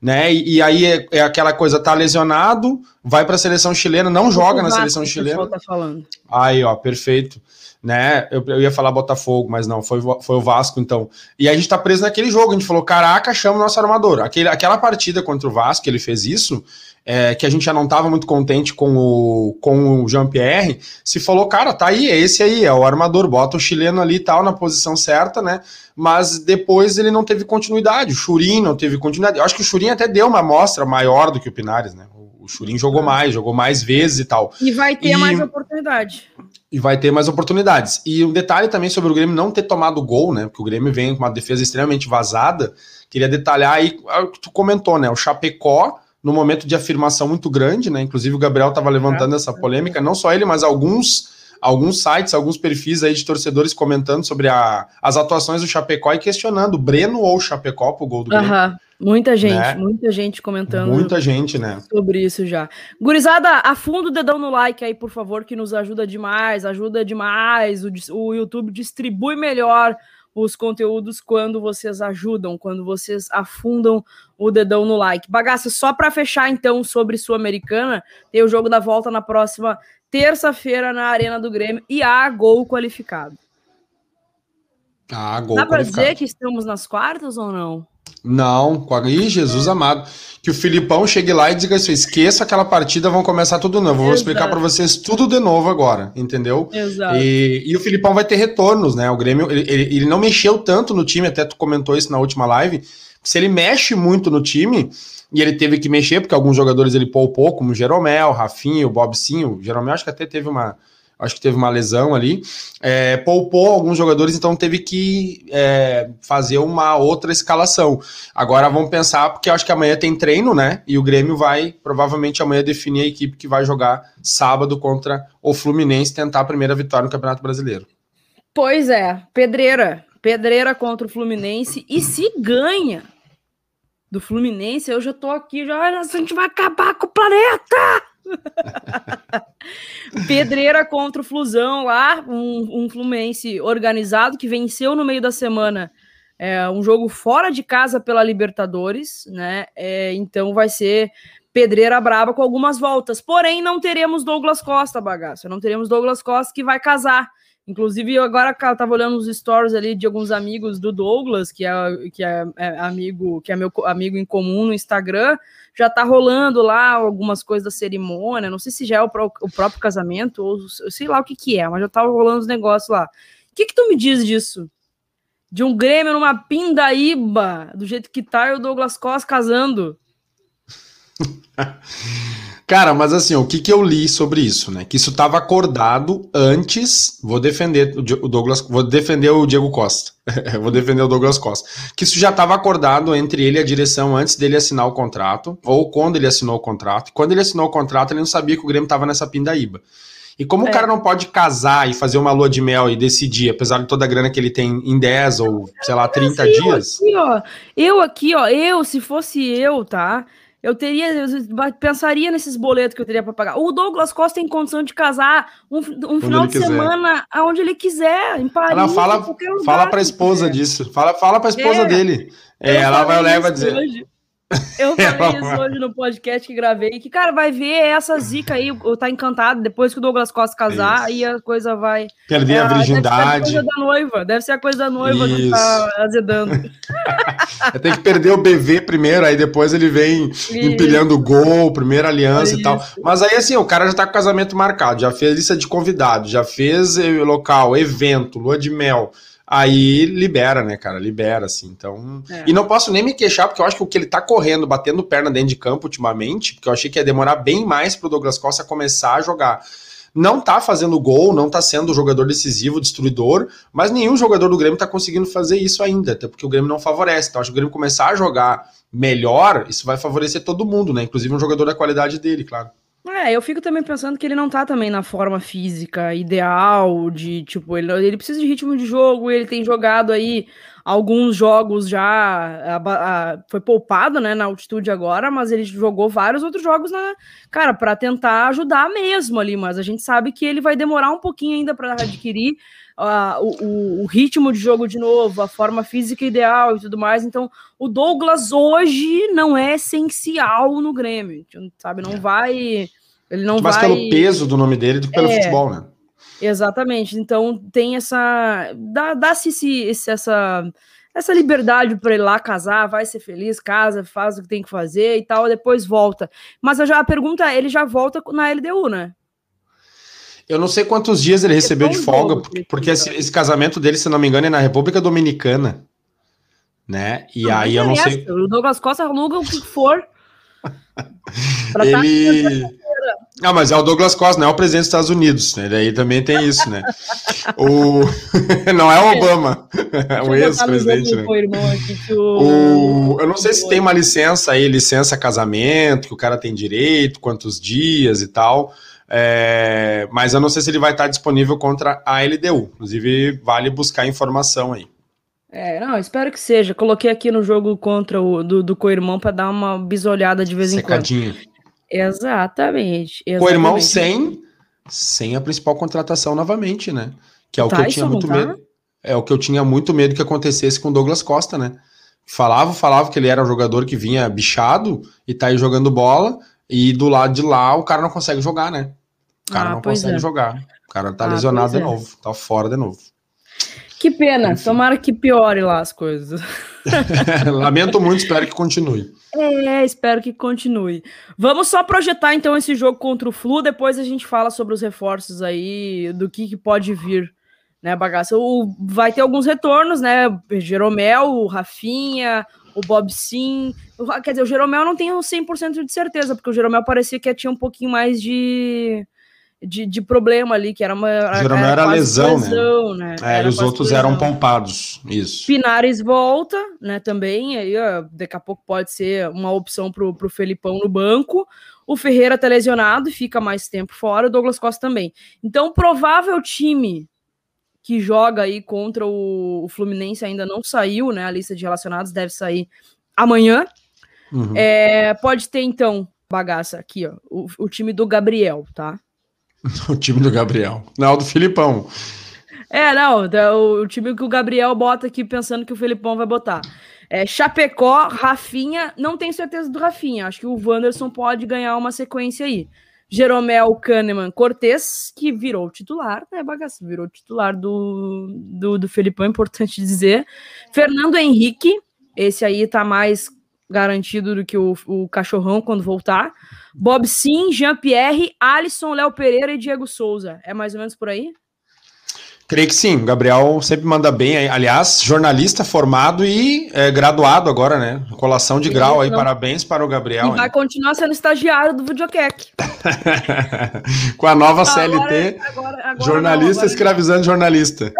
[SPEAKER 2] né? E, e aí é, é, aquela coisa, tá lesionado, vai pra seleção chilena, não joga na seleção chilena. Tá falando. Aí, ó, perfeito né? Eu, eu, ia falar Botafogo, mas não, foi, foi o Vasco, então. E a gente tá preso naquele jogo. A gente falou: caraca, chama o nosso armador. Aquele, aquela partida contra o Vasco, ele fez isso, é, que a gente já não tava muito contente com o, com o Jean-Pierre. Se falou, cara, tá aí, é esse aí, é o armador, bota o chileno ali e tal, na posição certa, né? Mas depois ele não teve continuidade. O Churin não teve continuidade. Eu acho que o Churin até deu uma amostra maior do que o Pinares, né? O Churin jogou mais, jogou mais vezes e tal.
[SPEAKER 1] E vai ter e... mais oportunidade
[SPEAKER 2] e vai ter mais oportunidades. E um detalhe também sobre o Grêmio não ter tomado gol, né? Porque o Grêmio vem com uma defesa extremamente vazada. Queria detalhar aí o que tu comentou, né? O Chapecó, no momento de afirmação muito grande, né? Inclusive o Gabriel estava levantando essa polêmica, não só ele, mas alguns alguns sites, alguns perfis aí de torcedores comentando sobre a, as atuações do Chapecó e questionando Breno ou Chapecó pro gol do Grêmio. Uhum.
[SPEAKER 1] Muita gente, né? muita gente comentando.
[SPEAKER 2] Muita gente, né?
[SPEAKER 1] Sobre isso já. Gurizada, afunda o dedão no like aí, por favor, que nos ajuda demais, ajuda demais. O, o YouTube distribui melhor os conteúdos quando vocês ajudam, quando vocês afundam o dedão no like. Bagaça, só para fechar então sobre Sul-Americana, tem o jogo da volta na próxima terça-feira na Arena do Grêmio e há gol qualificado.
[SPEAKER 2] Ah, gol
[SPEAKER 1] Dá para dizer que estamos nas quartas ou não?
[SPEAKER 2] Não, Ih, Jesus amado. Que o Filipão chegue lá e diga assim: esqueça aquela partida, vão começar tudo novo. Vou explicar para vocês tudo de novo agora, entendeu? Exato. E, e, o Filipão vai ter retornos, né? O Grêmio, ele, ele, ele, não mexeu tanto no time, até tu comentou isso na última live. Se ele mexe muito no time, e ele teve que mexer, porque alguns jogadores ele poupou, como o Jeromel, Rafinha, o Bob Sim. O Jeromel acho que até teve uma acho que teve uma lesão ali, é, poupou alguns jogadores, então teve que é, fazer uma outra escalação. Agora vamos pensar, porque acho que amanhã tem treino, né? E o Grêmio vai provavelmente amanhã definir a equipe que vai jogar sábado contra o Fluminense, tentar a primeira vitória no Campeonato Brasileiro.
[SPEAKER 1] Pois é, pedreira, Pedreira contra o Fluminense. E se ganha do Fluminense, eu já tô aqui, já a gente vai acabar com o planeta! Pedreira contra o Flusão lá, um, um, Fluminense organizado que venceu no meio da semana é, um jogo fora de casa pela Libertadores, né? É, então vai ser pedreira braba com algumas voltas. Porém, não teremos Douglas Costa, bagaço. Não teremos Douglas Costa que vai casar. Inclusive, eu agora eu tava olhando os stories ali de alguns amigos do Douglas, que é, que é, é, amigo, que é meu amigo em comum no Instagram, já tá rolando lá algumas coisas da cerimônia, não sei se já é o, pró o próprio casamento, ou sei lá o que que é, mas já tá rolando os negócios lá. O que que tu me diz disso? De um Grêmio numa pindaíba, do jeito que tá, e o Douglas Costa casando.
[SPEAKER 2] Cara, mas assim, o que, que eu li sobre isso, né? Que isso estava acordado antes. Vou defender o Douglas, vou defender o Diego Costa. vou defender o Douglas Costa. Que isso já estava acordado entre ele e a direção antes dele assinar o contrato, ou quando ele assinou o contrato. E quando ele assinou o contrato, ele não sabia que o Grêmio estava nessa pindaíba. E como é. o cara não pode casar e fazer uma lua de mel e decidir, apesar de toda a grana que ele tem em 10 ou, sei lá, 30
[SPEAKER 1] eu
[SPEAKER 2] dias.
[SPEAKER 1] Aqui, ó, eu aqui, ó, eu, se fosse eu, tá? Eu teria, eu pensaria nesses boletos que eu teria para pagar. O Douglas Costa tem condição de casar um, um final de quiser. semana aonde ele quiser, em Paris.
[SPEAKER 2] Ela fala, fala para a esposa disso. Fala, fala para a esposa é. dele. É, ela vai levar dizer. Hoje.
[SPEAKER 1] Eu falei isso hoje no podcast que gravei, que, cara, vai ver essa zica aí, tá encantado, depois que o Douglas Costa casar, isso. e a coisa vai...
[SPEAKER 2] Perder é, a virgindade.
[SPEAKER 1] Deve ser a coisa da noiva, deve ser a coisa da noiva isso. que tá azedando.
[SPEAKER 2] Tem que perder o BV primeiro, aí depois ele vem isso. empilhando gol, primeira aliança e tal. Mas aí, assim, o cara já tá com o casamento marcado, já fez lista de convidados, já fez eh, local, evento, lua de mel aí libera, né, cara? Libera, assim. Então. É. E não posso nem me queixar, porque eu acho que o que ele tá correndo, batendo perna dentro de campo ultimamente, porque eu achei que ia demorar bem mais pro Douglas Costa começar a jogar. Não tá fazendo gol, não tá sendo o jogador decisivo, destruidor, mas nenhum jogador do Grêmio tá conseguindo fazer isso ainda, até porque o Grêmio não favorece. Então, acho que o Grêmio começar a jogar melhor, isso vai favorecer todo mundo, né? Inclusive um jogador da qualidade dele, claro.
[SPEAKER 1] É, eu fico também pensando que ele não tá também na forma física ideal de, tipo, ele, ele precisa de ritmo de jogo, ele tem jogado aí alguns jogos já, a, a, foi poupado, né, na altitude agora, mas ele jogou vários outros jogos na, cara, para tentar ajudar mesmo ali, mas a gente sabe que ele vai demorar um pouquinho ainda para adquirir uh, o, o, ritmo de jogo de novo, a forma física ideal e tudo mais. Então, o Douglas hoje não é essencial no Grêmio, sabe? Não é. vai. Ele não Mais vai.
[SPEAKER 2] pelo peso do nome dele do que pelo é, futebol, né?
[SPEAKER 1] Exatamente. Então tem essa. Dá-se esse, essa, essa liberdade para ele lá casar, vai ser feliz, casa, faz o que tem que fazer e tal, depois volta. Mas já, a pergunta é: ele já volta na LDU, né?
[SPEAKER 2] Eu não sei quantos dias ele recebeu de folga, porque, porque esse, esse, casamento dele, se não me engano, é na República Dominicana. Né? E não, aí eu não sei.
[SPEAKER 1] O Douglas Costa aluga o que for.
[SPEAKER 2] Tá ele. Ah, mas é o Douglas Costa, não é o presidente dos Estados Unidos, né? Daí também tem isso, né? o... não é o Obama, é o ex-presidente, né? O... Eu não sei se tem uma licença aí, licença casamento, que o cara tem direito, quantos dias e tal. É, mas eu não sei se ele vai estar disponível contra a LDU. Inclusive, vale buscar informação aí.
[SPEAKER 1] É, não, espero que seja. Coloquei aqui no jogo contra o do, do co-irmão para dar uma bisolhada de vez Secadinho. em quando. Exatamente. exatamente.
[SPEAKER 2] Co-irmão sem, sem a principal contratação novamente, né? Que é o Tyson, que eu tinha muito tá? medo. É o que eu tinha muito medo que acontecesse com o Douglas Costa, né? Falava, falava que ele era um jogador que vinha bichado e tá aí jogando bola, e do lado de lá o cara não consegue jogar, né? O cara ah, não consegue é. jogar. O cara tá ah, lesionado de é. novo, tá fora de novo.
[SPEAKER 1] Que pena, Enfim. tomara que piore lá as coisas.
[SPEAKER 2] Lamento muito, espero que continue.
[SPEAKER 1] É, espero que continue. Vamos só projetar então esse jogo contra o Flu, depois a gente fala sobre os reforços aí, do que, que pode vir, né, bagaça. O, vai ter alguns retornos, né? Jeromel, o Rafinha, o Bob Sim. Quer dizer, o Jeromel não tenho 100% de certeza, porque o Jeromel parecia que tinha um pouquinho mais de de, de problema ali, que era uma.
[SPEAKER 2] Geralmente era, era lesão, né? lesão, né? né? É, e os outros lesão. eram poupados, isso.
[SPEAKER 1] Pinares volta, né, também, aí ó, daqui a pouco pode ser uma opção pro, pro Felipão no banco. O Ferreira tá lesionado e fica mais tempo fora, o Douglas Costa também. Então, o provável time que joga aí contra o, o, Fluminense ainda não saiu, né? A lista de relacionados deve sair amanhã. Uhum. É, pode ter, então, bagaça aqui, ó. O, o, time do Gabriel, tá?
[SPEAKER 2] o time do Gabriel. Não, do Filipão.
[SPEAKER 1] É, não, o, o time que o Gabriel bota aqui pensando que o Filipão vai botar. É, Chapecó, Rafinha, não tenho certeza do Rafinha. Acho que o Wanderson pode ganhar uma sequência aí. Jeromel Kahneman Cortez, que virou titular, né, bagaça? Virou titular do, do, do Felipão, é importante dizer. Fernando Henrique, esse aí tá mais garantido do que o, o Cachorrão quando voltar. Bob Sim, Jean-Pierre, Alisson, Léo Pereira e Diego Souza. É mais ou menos por aí?
[SPEAKER 2] Creio que sim. O Gabriel sempre manda bem. Aliás, jornalista formado e é, graduado agora, né? Colação de grau aí. Não. Parabéns para o Gabriel.
[SPEAKER 1] E vai continuar sendo estagiário do Videocac.
[SPEAKER 2] Com a nova CLT, agora, agora jornalista não, escravizando jornalista.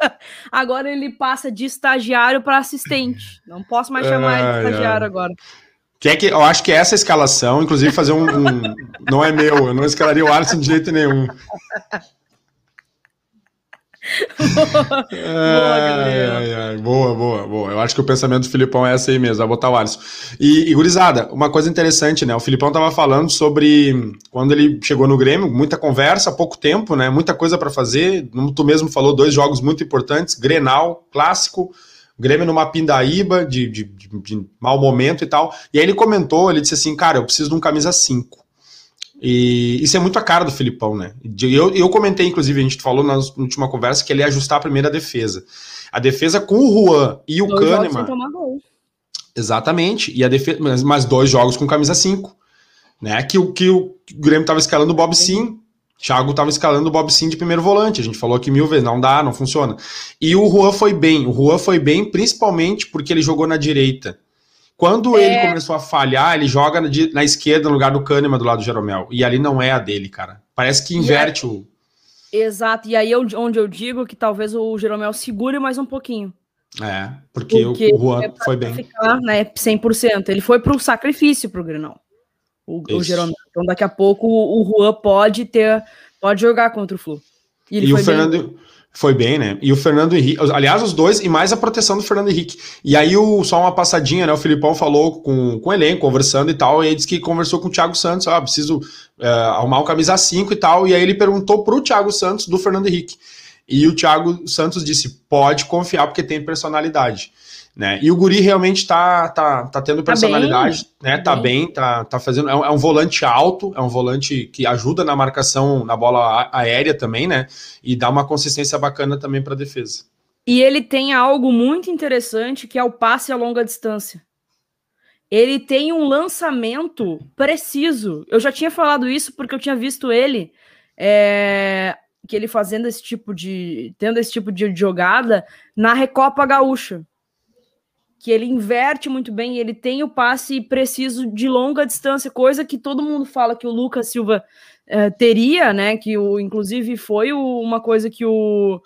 [SPEAKER 1] agora ele passa de estagiário para assistente. Não posso mais chamar ele de estagiário agora.
[SPEAKER 2] Que é que eu acho que essa escalação, inclusive fazer um, um não é meu, eu não escalaria o Alisson de jeito nenhum. boa, ai, ai, ai. boa, boa, boa. Eu acho que o pensamento do Filipão é esse aí mesmo, vai botar o Alisson. E, e gurizada, uma coisa interessante, né? O Filipão tava falando sobre quando ele chegou no Grêmio, muita conversa, pouco tempo, né? Muita coisa para fazer. Tu mesmo falou dois jogos muito importantes: Grenal, clássico. Grêmio numa pindaíba de, de, de, de mau momento e tal. E aí ele comentou, ele disse assim, cara, eu preciso de um camisa 5. E isso é muito a cara do Filipão, né? Eu, eu comentei, inclusive, a gente falou na última conversa que ele ia ajustar a primeira defesa. A defesa com o Juan e o dois Kahneman. Exatamente. E a defesa, mas, mas dois jogos com camisa 5. Né? Que, o, que o Grêmio estava escalando o Bob Sim. Thiago estava escalando o Bob Sim de primeiro volante. A gente falou aqui mil vezes, não dá, não funciona. E o Juan foi bem. O Juan foi bem, principalmente porque ele jogou na direita. Quando é... ele começou a falhar, ele joga na, na, esquerda no lugar do Kahneman do lado do Jeromel. E ali não é a dele, cara. Parece que inverte o.
[SPEAKER 1] Exato, e aí eu, onde eu digo que talvez o Jeromel segure mais um pouquinho.
[SPEAKER 2] É, porque, porque o, Juan é foi bem.
[SPEAKER 1] Ficar, né, 100%. Ele foi para o sacrifício para o Grenal. O Jeromel. Então daqui a pouco o, o Juan pode ter, pode jogar contra o Flu.
[SPEAKER 2] E, e o Fernando. Bem foi bem, né? E o Fernando Henrique, aliás, os dois, e mais a proteção do Fernando Henrique. E aí, o, só uma passadinha, né? O Filipão falou com, com o elenco, conversando e tal, e aí disse que conversou com o Thiago Santos, ah, preciso é, arrumar um camisa 5 e tal, e aí ele perguntou pro Thiago Santos do Fernando Henrique. E o Thiago Santos disse: pode confiar, porque tem personalidade. Né? E o Guri realmente tá, tá, tá tendo tá personalidade, tá né? Tá bem, bem tá, tá fazendo. É um, é um, volante alto, é um volante que ajuda na marcação na bola aérea também, né? E dá uma consistência bacana também para defesa.
[SPEAKER 1] E ele tem algo muito interessante que é o passe a longa distância. Ele tem um lançamento preciso. Eu já tinha falado isso porque eu tinha visto ele. É, que ele fazendo esse tipo de. tendo esse tipo de jogada na Recopa Gaúcha que ele inverte muito bem, ele tem o passe preciso de longa distância, coisa que todo mundo fala que o Lucas Silva eh, teria, né? Que o, inclusive foi o, uma coisa que o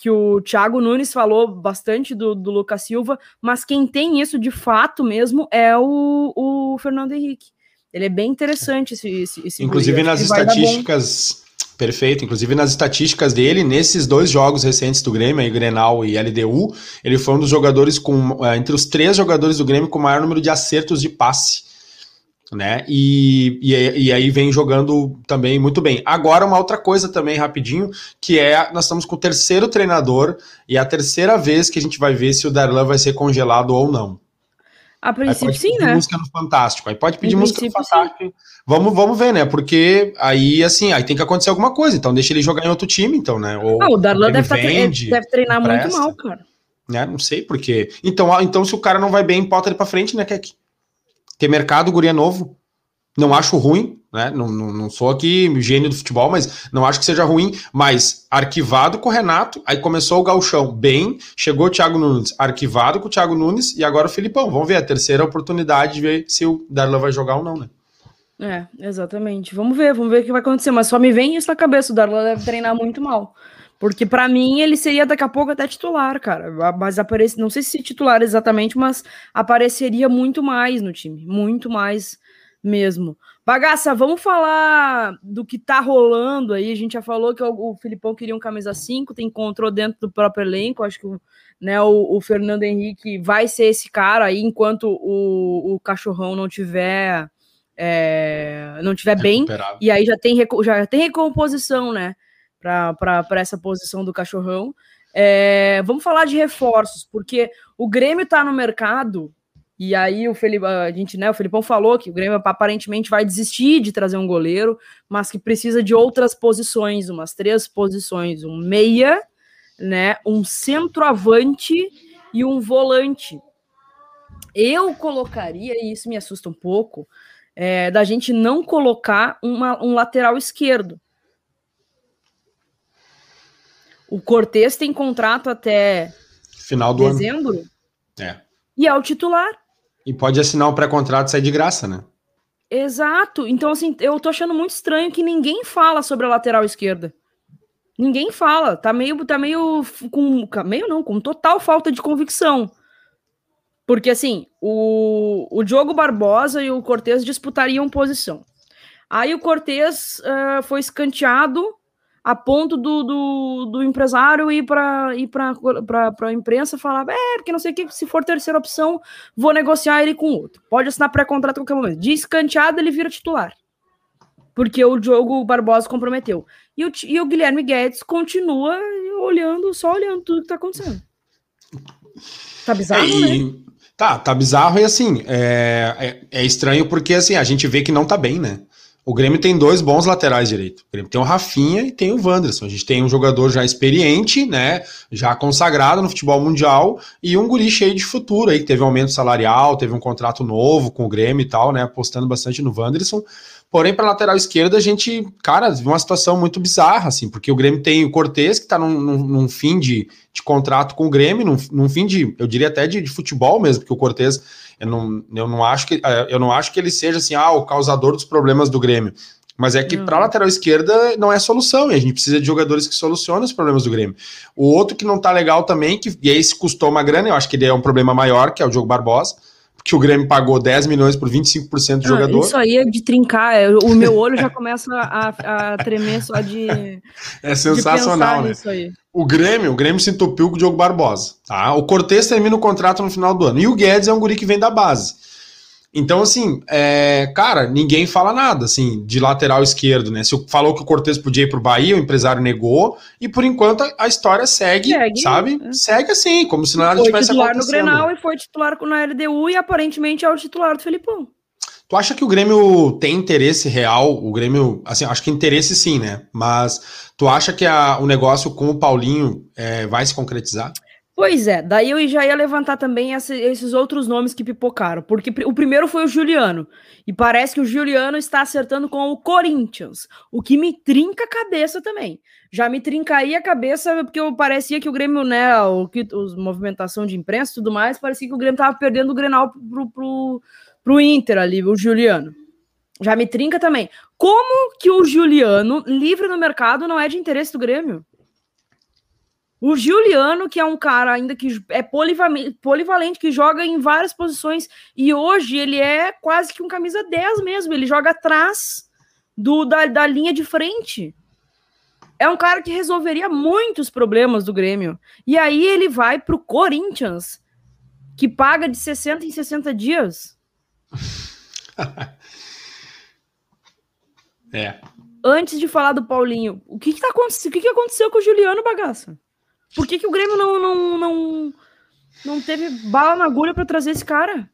[SPEAKER 1] que o Thiago Nunes falou bastante do, do Lucas Silva, mas quem tem isso de fato mesmo é o, o Fernando Henrique. Ele é bem interessante esse, esse, esse
[SPEAKER 2] Inclusive nas estatísticas Perfeito. Inclusive nas estatísticas dele, nesses dois jogos recentes do Grêmio, aí, Grenal e LDU, ele foi um dos jogadores com eh, entre os três jogadores do Grêmio com maior número de acertos de passe. Né? E, e, e, aí vem jogando também muito bem. Agora, uma outra coisa também, rapidinho, que é nós estamos com o terceiro treinador e é a terceira vez que a gente vai ver se o Darlan vai ser congelado ou não.
[SPEAKER 1] A princípio, sim, né?
[SPEAKER 2] música no Fantástico. Aí pode pedir música no Fantástico. Vamos, vamos ver, né? Porque aí, assim, aí tem que acontecer alguma coisa. Então deixa ele jogar em outro time, então, né?
[SPEAKER 1] Ou ah, o Darlan deve, tá vende, deve treinar muito mal, cara.
[SPEAKER 2] Né? Não sei porque. Então, então, se o cara não vai bem, bota ele pra frente, né, Kek? Ter mercado, guria novo. Não acho ruim, né? Não, não, não, sou aqui gênio do futebol, mas não acho que seja ruim. Mas arquivado com o Renato, aí começou o Galchão bem, chegou o Thiago Nunes, arquivado com o Thiago Nunes e agora o Filipão. Vamos ver a terceira oportunidade de ver se o Darlan vai jogar ou não, né?
[SPEAKER 1] É, exatamente. Vamos ver, vamos ver o que vai acontecer. Mas só me vem isso na cabeça: o Darlan deve treinar muito mal. Porque para mim ele seria daqui a pouco até titular, cara. Mas aparece, não sei se titular exatamente, mas apareceria muito mais no time, muito mais mesmo. Bagaça, vamos falar do que tá rolando aí. A gente já falou que o, o Filipão queria um camisa 5, tem encontrou dentro do próprio elenco. Acho que né, o, o, Fernando Henrique vai ser esse cara aí enquanto o, o cachorrão não tiver é, não tiver bem. E aí já tem, já tem recomposição, né? Para essa posição do cachorrão. É, vamos falar de reforços, porque o Grêmio está no mercado e aí o Felipe, a gente, né, o Felipão falou que o Grêmio aparentemente vai desistir de trazer um goleiro, mas que precisa de outras posições, umas três posições, um meia, né, um centroavante e um volante. Eu colocaria, e isso me assusta um pouco, é, da gente não colocar uma, um lateral esquerdo. O Cortez tem contrato até
[SPEAKER 2] final do
[SPEAKER 1] dezembro.
[SPEAKER 2] Ano. É.
[SPEAKER 1] E é o titular.
[SPEAKER 2] E pode assinar um pré-contrato e sair de graça, né?
[SPEAKER 1] Exato. Então, assim, eu tô achando muito estranho que ninguém fala sobre a lateral esquerda. Ninguém fala. Tá meio, tá meio com. Meio não, com total falta de convicção. Porque, assim, o, o Diogo Barbosa e o Cortez disputariam posição. Aí o Cortez uh, foi escanteado a ponto do, do, do empresário ir para ir para a imprensa falar, é, porque não sei o que, se for terceira opção, vou negociar ele com outro. Pode assinar pré-contrato a qualquer momento. De escanteado, ele vira titular. Porque o Diogo Barbosa comprometeu. E o, e o Guilherme Guedes continua olhando, só olhando tudo que tá acontecendo. Tá bizarro, é, e... né?
[SPEAKER 2] Tá, tá bizarro e assim, é, é, é estranho porque assim, a gente vê que não tá bem, né? O Grêmio tem dois bons laterais direito. O Grêmio tem o Rafinha e tem o Wanderson. A gente tem um jogador já experiente, né? Já consagrado no futebol mundial e um guri cheio de futuro aí, que teve um aumento salarial, teve um contrato novo com o Grêmio e tal, né? Apostando bastante no Wanderson. Porém, para lateral esquerda, a gente, cara, viu uma situação muito bizarra, assim, porque o Grêmio tem o Cortez, que está num, num, num, fim de, de contrato com o Grêmio, num, num fim de, eu diria até de, de futebol mesmo, porque o Cortez eu não, eu não acho que é, eu não acho que ele seja assim, ah, o causador dos problemas do Grêmio. Mas é que para lateral esquerda não é solução, e a gente precisa de jogadores que solucionem os problemas do Grêmio. O outro que não tá legal também, que e esse custou uma grana, eu acho que ele é um problema maior, que é o Diogo Barbosa que o Grêmio pagou 10 milhões por 25% do ah, jogador.
[SPEAKER 1] Isso aí é de trincar, é, o meu olho já começa a, a tremer só de.
[SPEAKER 2] É sensacional, né? O Grêmio, o Grêmio se entupiu com o Diogo Barbosa. Tá? O Cortez termina o contrato no final do ano. E o Guedes é um guri que vem da base. Então, assim, é, cara, ninguém fala nada, assim, de lateral esquerdo, né? Se falou que o Cortez podia ir pro Bahia, o empresário negou, e por enquanto a história segue, segue sabe? É. Segue assim, como se nada foi tivesse acontecendo.
[SPEAKER 1] Foi titular no Grenal e foi titular na LDU e aparentemente é o titular do Felipão.
[SPEAKER 2] Tu acha que o Grêmio tem interesse real? O Grêmio, assim, acho que interesse sim, né? Mas tu acha que a, o negócio com o Paulinho é, vai se concretizar?
[SPEAKER 1] Pois é, daí eu já ia levantar também essa, esses outros nomes que pipocaram, porque o primeiro foi o Juliano, e parece que o Juliano está acertando com o Corinthians, o que me trinca a cabeça também. Já me trincaria a cabeça, porque eu parecia que o Grêmio, né, o que os movimentação de imprensa e tudo mais, parecia que o Grêmio estava perdendo o Grenal pro, pro, pro Inter ali, o Juliano. Já me trinca também. Como que o Juliano, livre no mercado, não é de interesse do Grêmio? O Juliano, que é um cara ainda que é polivalente, que joga em várias posições, e hoje ele é quase que um camisa 10 mesmo, ele joga atrás do, da, da linha de frente. É um cara que resolveria muitos problemas do Grêmio. E aí ele vai pro Corinthians, que paga de 60 em 60 dias.
[SPEAKER 2] é.
[SPEAKER 1] Antes de falar do Paulinho, o que, que, tá, o que, que aconteceu com o Juliano Bagaça? Por que, que o Grêmio não, não, não, não teve bala na agulha para trazer esse cara?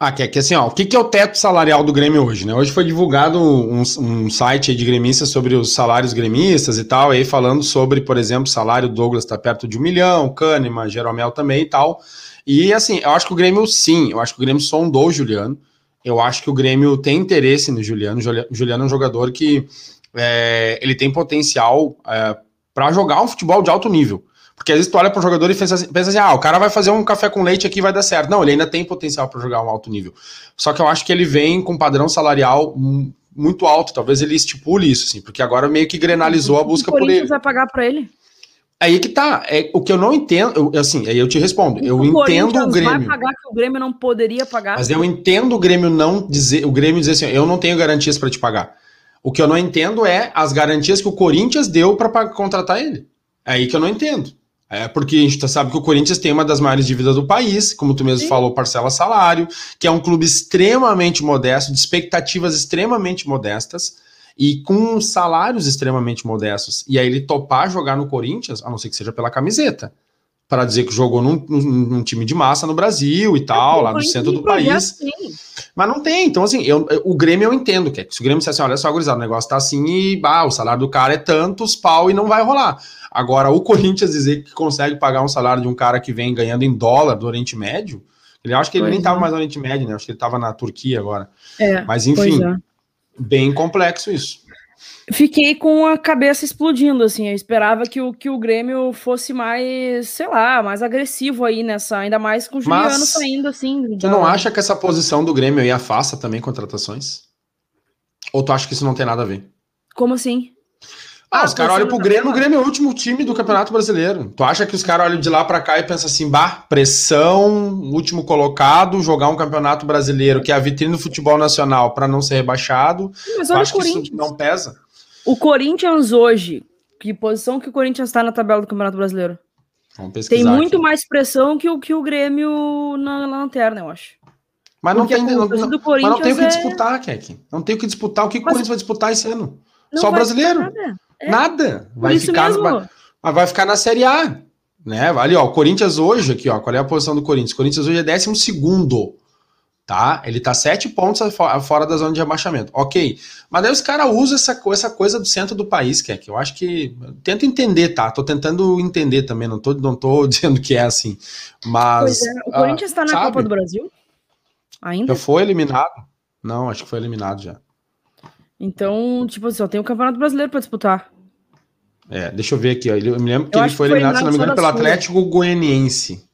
[SPEAKER 2] Ah, que, que assim, ó, o que, que é o teto salarial do Grêmio hoje, né? Hoje foi divulgado um, um site de gremistas sobre os salários gremistas e tal, aí falando sobre, por exemplo, salário do Douglas tá perto de um milhão, Kahneman, Jeromel também e tal. E assim, eu acho que o Grêmio, sim, eu acho que o Grêmio sondou o Juliano. Eu acho que o Grêmio tem interesse no Juliano. O Juliano é um jogador que é, ele tem potencial é, para jogar um futebol de alto nível. Porque às vezes tu olha para o jogador e pensa assim, pensa assim, ah, o cara vai fazer um café com leite aqui e vai dar certo. Não, ele ainda tem potencial para jogar um alto nível. Só que eu acho que ele vem com um padrão salarial muito alto. Talvez ele estipule isso, assim, porque agora meio que grenalizou a busca por ele.
[SPEAKER 1] vai pagar para ele?
[SPEAKER 2] Aí que tá. É, o que eu não entendo, eu, assim, aí eu te respondo. Eu o entendo o Grêmio.
[SPEAKER 1] vai pagar que o Grêmio não poderia pagar.
[SPEAKER 2] Mas eu entendo o Grêmio não dizer, o Grêmio dizer assim, eu não tenho garantias para te pagar. O que eu não entendo é as garantias que o Corinthians deu para contratar ele. É aí que eu não entendo. É porque a gente sabe que o Corinthians tem uma das maiores dívidas do país, como tu mesmo Sim. falou, parcela salário, que é um clube extremamente modesto, de expectativas extremamente modestas e com salários extremamente modestos. E aí ele topar jogar no Corinthians, a não ser que seja pela camiseta, para dizer que jogou num, num, num, time de massa no Brasil e tal, lá no centro do país. Mas não tem. Então, assim, eu, o Grêmio eu entendo que é, se o Grêmio disser assim, olha só, gurizada, o negócio tá assim e bah, o salário do cara é tantos pau e não vai rolar. Agora, o Corinthians dizer que consegue pagar um salário de um cara que vem ganhando em dólar do Oriente Médio, ele acho que ele pois nem estava é. mais no Oriente Médio, né? Acho que ele estava na Turquia agora. É, Mas enfim, é. bem complexo isso.
[SPEAKER 1] Fiquei com a cabeça explodindo, assim. Eu esperava que o, que o Grêmio fosse mais, sei lá, mais agressivo aí nessa, ainda mais com o Juliano Mas, saindo assim.
[SPEAKER 2] Tu não acha que essa posição do Grêmio aí afasta também contratações? Ou tu acha que isso não tem nada a ver?
[SPEAKER 1] Como assim?
[SPEAKER 2] Ah, os caras olham pro Grêmio, o Grêmio é o último time do Campeonato Brasileiro. Tu acha que os caras olham de lá para cá e pensam assim, bah, pressão, último colocado, jogar um Campeonato Brasileiro, que é a vitrine do futebol nacional para não ser rebaixado. Mas olha acho que isso não pesa.
[SPEAKER 1] O Corinthians hoje, que posição que o Corinthians está na tabela do Campeonato Brasileiro? Vamos pesquisar Tem muito aqui. mais pressão que o, que o Grêmio na, na lanterna, eu acho.
[SPEAKER 2] Mas não, tem, não, não, mas não tem o que é... disputar, Kek. Não tem o que disputar. O que mas... o Corinthians vai disputar esse ano? Só o brasileiro. Nada. É. nada. Vai ficar, vai, vai, ficar na Série A. Né? Ali, ó, o Corinthians hoje, aqui, ó, qual é a posição do Corinthians? O Corinthians hoje é 12 segundo tá? Ele tá sete pontos fora da zona de rebaixamento. Ok. Mas daí os caras usam essa, essa coisa do centro do país, que é que eu acho que. Tento entender, tá? Tô tentando entender também, não tô, não tô dizendo que é assim. Mas. É,
[SPEAKER 1] o Corinthians uh, tá na sabe? Copa do Brasil? Ainda?
[SPEAKER 2] Já foi eliminado? Não, acho que foi eliminado já.
[SPEAKER 1] Então, tipo, só tem o Campeonato Brasileiro para disputar.
[SPEAKER 2] É, deixa eu ver aqui, ó. Eu me lembro que eu ele foi eliminado, se não me engano, pelo Atlético Goianiense.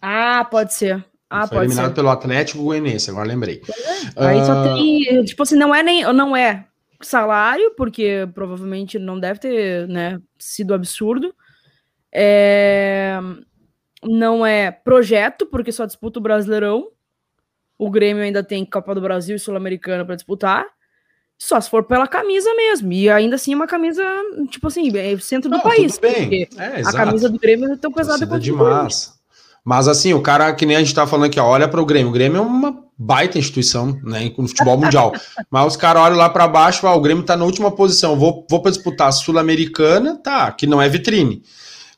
[SPEAKER 1] Ah, pode ser. Ah,
[SPEAKER 2] foi eliminado ser. pelo Atlético Goianiense, agora lembrei.
[SPEAKER 1] É. Aí uh... só tem, tipo assim, não é nem não é salário, porque provavelmente não deve ter, né, sido absurdo. É... Não é projeto, porque só disputa o Brasileirão. O Grêmio ainda tem Copa do Brasil e Sul-Americana para disputar. Só se for pela camisa mesmo. E ainda assim, uma camisa, tipo assim, é centro do não, país. Bem. É, a camisa do Grêmio é tão pesada quanto
[SPEAKER 2] demais. Mas assim, o cara, que nem a gente tá falando aqui, ó, olha para o Grêmio. O Grêmio é uma baita instituição, né, no futebol mundial. Mas os caras olham lá para baixo, ó, o Grêmio tá na última posição. Vou, vou para disputar a Sul-Americana, tá, que não é vitrine.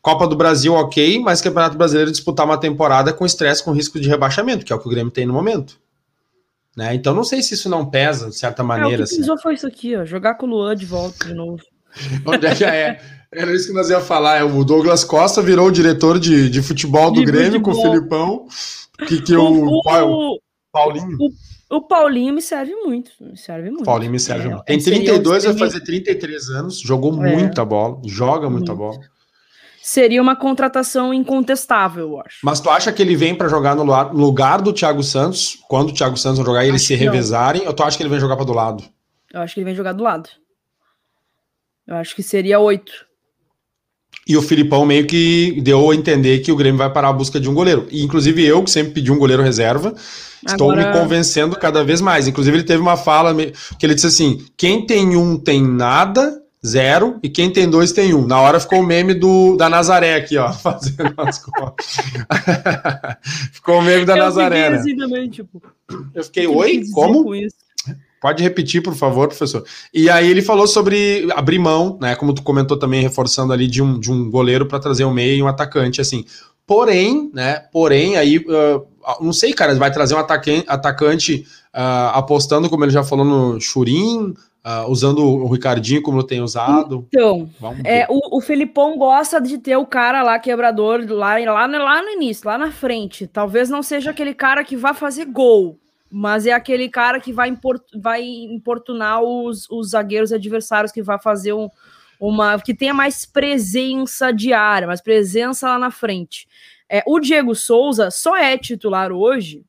[SPEAKER 2] Copa do Brasil, ok, mas Campeonato Brasileiro disputar uma temporada com estresse, com risco de rebaixamento, que é o que o Grêmio tem no momento. Né? Então não sei se isso não pesa, de certa maneira. É, o
[SPEAKER 1] que assim. foi isso aqui, ó, jogar com o Luan de volta de novo.
[SPEAKER 2] Onde é que é? Era isso que nós ia falar. É, o Douglas Costa virou o diretor de, de futebol do de Grêmio futebol. com o Filipão. Que, que o, o, o, Paulinho.
[SPEAKER 1] O, o, Paulinho me serve muito. Me serve muito.
[SPEAKER 2] Paulinho me serve é, muito. Tem 32, vai fazer 33 anos. Jogou é. muita bola. Joga muita muito. bola.
[SPEAKER 1] Seria uma contratação incontestável, eu acho.
[SPEAKER 2] Mas tu acha que ele vem para jogar no lugar do Thiago Santos, quando o Thiago Santos vai jogar e eles se revezarem, ou tu acha que ele vem jogar para do lado?
[SPEAKER 1] Eu acho que ele vem jogar do lado. Eu acho que seria oito.
[SPEAKER 2] E o Filipão meio que deu a entender que o Grêmio vai parar a busca de um goleiro. E, inclusive, eu, que sempre pedi um goleiro reserva, estou Agora... me convencendo cada vez mais. Inclusive, ele teve uma fala que ele disse assim: quem tem um tem nada, zero, e quem tem dois tem um. Na hora ficou o meme do, da Nazaré aqui, ó, fazendo as contas. ficou o meme da eu Nazaré. Né? Assim também, tipo, eu fiquei, oi? Como? Isso? Pode repetir, por favor, professor. E aí ele falou sobre abrir mão, né? Como tu comentou também, reforçando ali de um, de um goleiro para trazer um meio e um atacante, assim. Porém, né? Porém, aí uh, não sei, cara, vai trazer um atacante, atacante uh, apostando, como ele já falou, no Churin, uh, usando o Ricardinho como tem usado.
[SPEAKER 1] Então, é, o, o Felipão gosta de ter o cara lá, quebrador, lá, lá, lá no início, lá na frente. Talvez não seja aquele cara que vá fazer gol, mas é aquele cara que vai, import, vai importunar os, os zagueiros adversários, que vai fazer um, uma. que tenha mais presença diária, mais presença lá na frente. É, o Diego Souza só é titular hoje,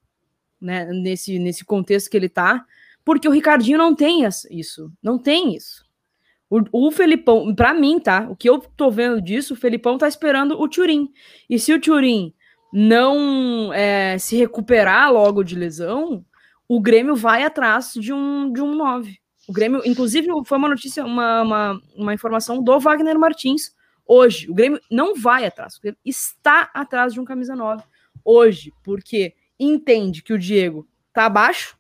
[SPEAKER 1] né, nesse, nesse contexto que ele tá, porque o Ricardinho não tem isso, não tem isso. O, o Felipão, para mim, tá? O que eu tô vendo disso, o Felipão tá esperando o Turim. E se o Turim não é, se recuperar logo de lesão, o Grêmio vai atrás de um, de um 9. O Grêmio, inclusive, foi uma notícia, uma, uma, uma informação do Wagner Martins hoje. O Grêmio não vai atrás, o Grêmio está atrás de um camisa 9 hoje, porque entende que o Diego tá abaixo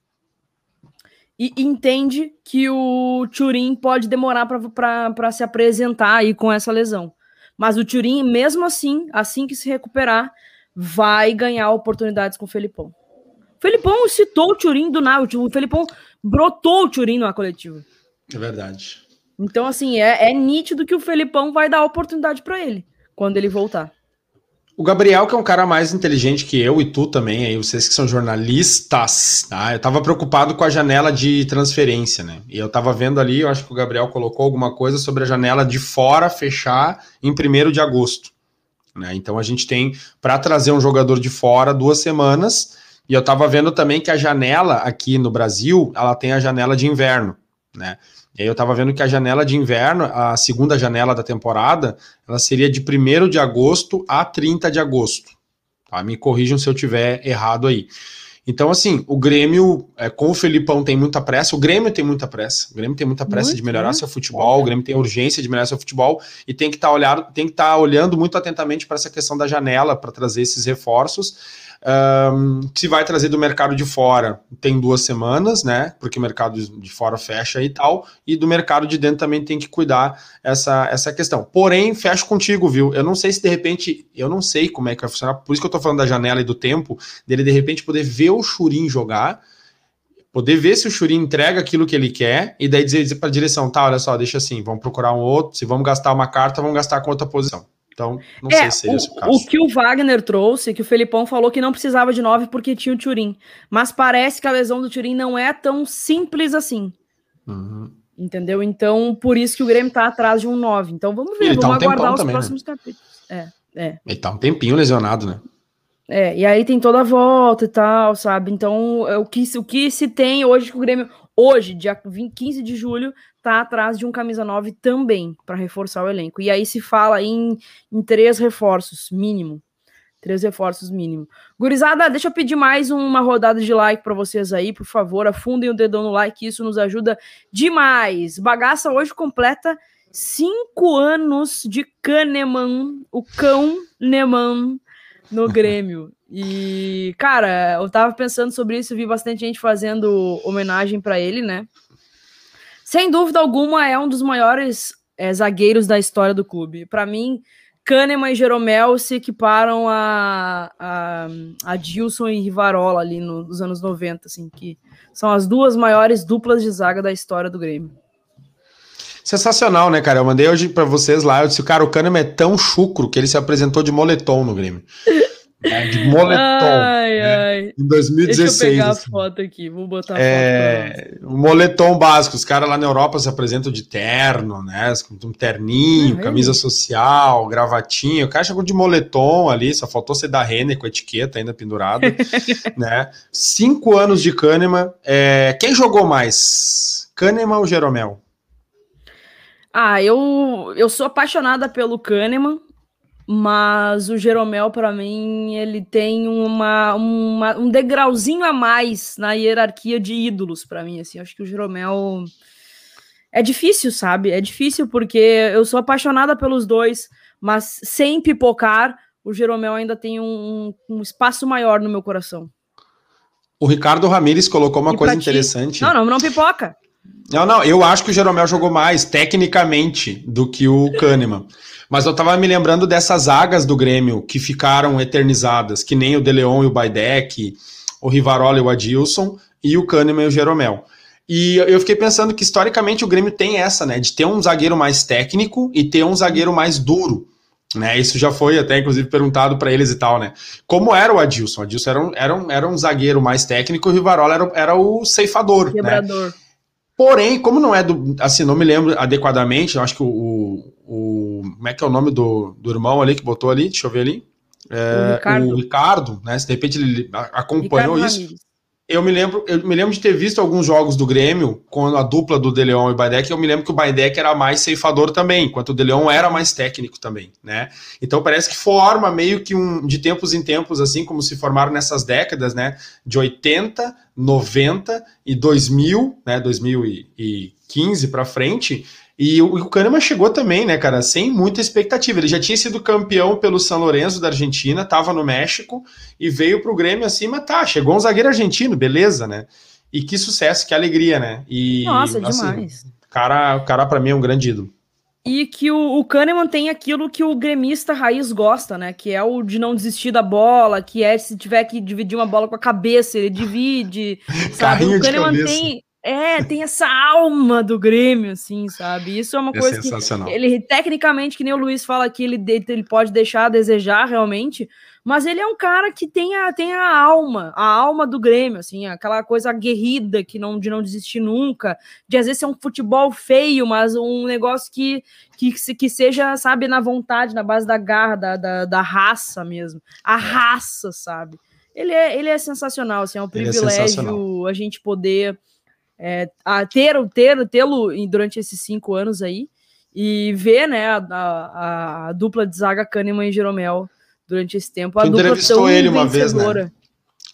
[SPEAKER 1] e entende que o Turim pode demorar para se apresentar aí com essa lesão. Mas o Turim, mesmo assim, assim que se recuperar, vai ganhar oportunidades com o Felipão. O Felipão citou o Turim do nada, o Felipão brotou o Turim na coletiva.
[SPEAKER 2] É verdade.
[SPEAKER 1] Então, assim, é, é nítido que o Felipão vai dar oportunidade para ele quando ele voltar.
[SPEAKER 2] O Gabriel, que é um cara mais inteligente que eu e tu também, aí vocês que são jornalistas, tá? Eu tava preocupado com a janela de transferência, né? E eu tava vendo ali, eu acho que o Gabriel colocou alguma coisa sobre a janela de fora fechar em 1 de agosto. Né? Então a gente tem para trazer um jogador de fora duas semanas. E eu tava vendo também que a janela aqui no Brasil, ela tem a janela de inverno, né? E aí eu estava vendo que a janela de inverno, a segunda janela da temporada, ela seria de 1 de agosto a 30 de agosto. Tá? Me corrijam se eu tiver errado aí. Então, assim, o Grêmio, é, com o Felipão, tem muita pressa. O Grêmio tem muita pressa. O Grêmio tem muita pressa muito, de melhorar né? seu futebol. O Grêmio tem urgência de melhorar seu futebol e tem que estar tá tá olhando muito atentamente para essa questão da janela para trazer esses reforços. Se vai trazer do mercado de fora, tem duas semanas, né? Porque o mercado de fora fecha e tal, e do mercado de dentro também tem que cuidar essa, essa questão. Porém, fecho contigo, viu? Eu não sei se de repente, eu não sei como é que vai funcionar, por isso que eu tô falando da janela e do tempo, dele de repente poder ver o Churin jogar, poder ver se o Churin entrega aquilo que ele quer, e daí dizer, dizer para a direção, tá, olha só, deixa assim, vamos procurar um outro, se vamos gastar uma carta, vamos gastar com outra posição. Então, não é, sei se seria
[SPEAKER 1] o,
[SPEAKER 2] esse o caso.
[SPEAKER 1] O que o Wagner trouxe, que o Felipão falou que não precisava de nove porque tinha o Turim. Mas parece que a lesão do Turim não é tão simples assim. Uhum. Entendeu? Então, por isso que o Grêmio tá atrás de um 9. Então, vamos ver,
[SPEAKER 2] Ele
[SPEAKER 1] vamos
[SPEAKER 2] tá um
[SPEAKER 1] aguardar os
[SPEAKER 2] também, né?
[SPEAKER 1] próximos né? capítulos. É, é.
[SPEAKER 2] Ele tá um tempinho lesionado, né?
[SPEAKER 1] É, e aí tem toda a volta e tal, sabe? Então, é o que, o que se tem hoje que o Grêmio. Hoje, dia 20, 15 de julho, tá atrás de um camisa 9 também, para reforçar o elenco. E aí se fala em, em três reforços, mínimo. Três reforços mínimo. Gurizada, deixa eu pedir mais uma rodada de like para vocês aí, por favor. Afundem o dedão no like, isso nos ajuda demais. Bagaça hoje completa cinco anos de Kahneman, o cão Neman no Grêmio. E, cara, eu tava pensando sobre isso, vi bastante gente fazendo homenagem para ele, né? Sem dúvida alguma, é um dos maiores é, zagueiros da história do clube. Para mim, Kahneman e Jeromel se equiparam a, a, a Dilson e Rivarola ali no, nos anos 90, assim, que são as duas maiores duplas de zaga da história do Grêmio.
[SPEAKER 2] Sensacional, né, cara? Eu mandei hoje para vocês lá, eu disse, cara, o Kahneman é tão chucro que ele se apresentou de moletom no Grêmio. É, de moletom. Ai, né? ai. Em 2016. Deixa eu pegar
[SPEAKER 1] assim. a foto aqui, vou botar a
[SPEAKER 2] é, foto. O moletom básico. Os caras lá na Europa se apresentam de terno, né? Um terninho, ah, camisa social, gravatinha. O cara chegou de moletom ali, só faltou ser da Renner com a etiqueta ainda pendurada. né? Cinco anos de Kahneman. É, quem jogou mais? Kahneman ou Jeromel?
[SPEAKER 1] Ah, eu, eu sou apaixonada pelo Kahneman. Mas o Jeromel, para mim, ele tem uma, uma, um degrauzinho a mais na hierarquia de ídolos, para mim. Assim, acho que o Jeromel é difícil, sabe? É difícil porque eu sou apaixonada pelos dois, mas sem pipocar, o Jeromel ainda tem um, um espaço maior no meu coração.
[SPEAKER 2] O Ricardo Ramires colocou uma e coisa interessante.
[SPEAKER 1] Não, não, não pipoca.
[SPEAKER 2] Não, não, eu acho que o Jeromel jogou mais tecnicamente do que o Kahneman. Mas eu tava me lembrando dessas zagas do Grêmio que ficaram eternizadas, que nem o De Leon e o Baidec, o Rivarola e o Adilson, e o Kahneman e o Jeromel. E eu fiquei pensando que historicamente o Grêmio tem essa, né, de ter um zagueiro mais técnico e ter um zagueiro mais duro. Né, isso já foi até, inclusive, perguntado para eles e tal, né? Como era o Adilson? O Adilson era um, era um, era um zagueiro mais técnico e o Rivarola era, era o ceifador. Né? Quebrador. Né? Porém, como não é do. Assim, não me lembro adequadamente, eu acho que o, o. Como é que é o nome do, do irmão ali que botou ali? Deixa eu ver ali. É, o, Ricardo. o, Ricardo. né? Se de repente ele acompanhou Ricardo isso. Ramires. Eu me lembro, eu me lembro de ter visto alguns jogos do Grêmio com a dupla do De Leon e Baidec, eu me lembro que o Baidec era mais ceifador também, enquanto o De Leon era mais técnico também, né? Então parece que forma meio que um de tempos em tempos assim, como se formaram nessas décadas, né, de 80, 90 e 2000, né, 2015 para frente, e o, o Kahneman chegou também, né, cara, sem muita expectativa. Ele já tinha sido campeão pelo São Lourenço da Argentina, estava no México e veio para o Grêmio assim, mas tá, chegou um zagueiro argentino, beleza, né? E que sucesso, que alegria, né? E,
[SPEAKER 1] Nossa, assim, demais.
[SPEAKER 2] Cara, o cara para mim é um grande ídolo.
[SPEAKER 1] E que o, o Kahneman tem aquilo que o gremista raiz gosta, né? Que é o de não desistir da bola, que é se tiver que dividir uma bola com a cabeça, ele divide. sabe? O Kahneman tem, é, tem essa alma do Grêmio, assim, sabe? Isso é uma é coisa que ele, tecnicamente, que nem o Luiz fala aqui, ele, ele pode deixar a desejar realmente, mas ele é um cara que tem a, tem a alma, a alma do Grêmio, assim, aquela coisa aguerrida que não, de não desistir nunca, de às vezes ser um futebol feio, mas um negócio que, que, que seja, sabe, na vontade, na base da garra, da, da, da raça mesmo. A raça, sabe? Ele é, ele é sensacional, assim, é um é privilégio é a gente poder é, a ter ter tê-lo durante esses cinco anos aí e ver né a, a, a dupla de zaga Kahneman e Jeromel durante esse tempo
[SPEAKER 2] a tu dupla entrevistou ele uma vez né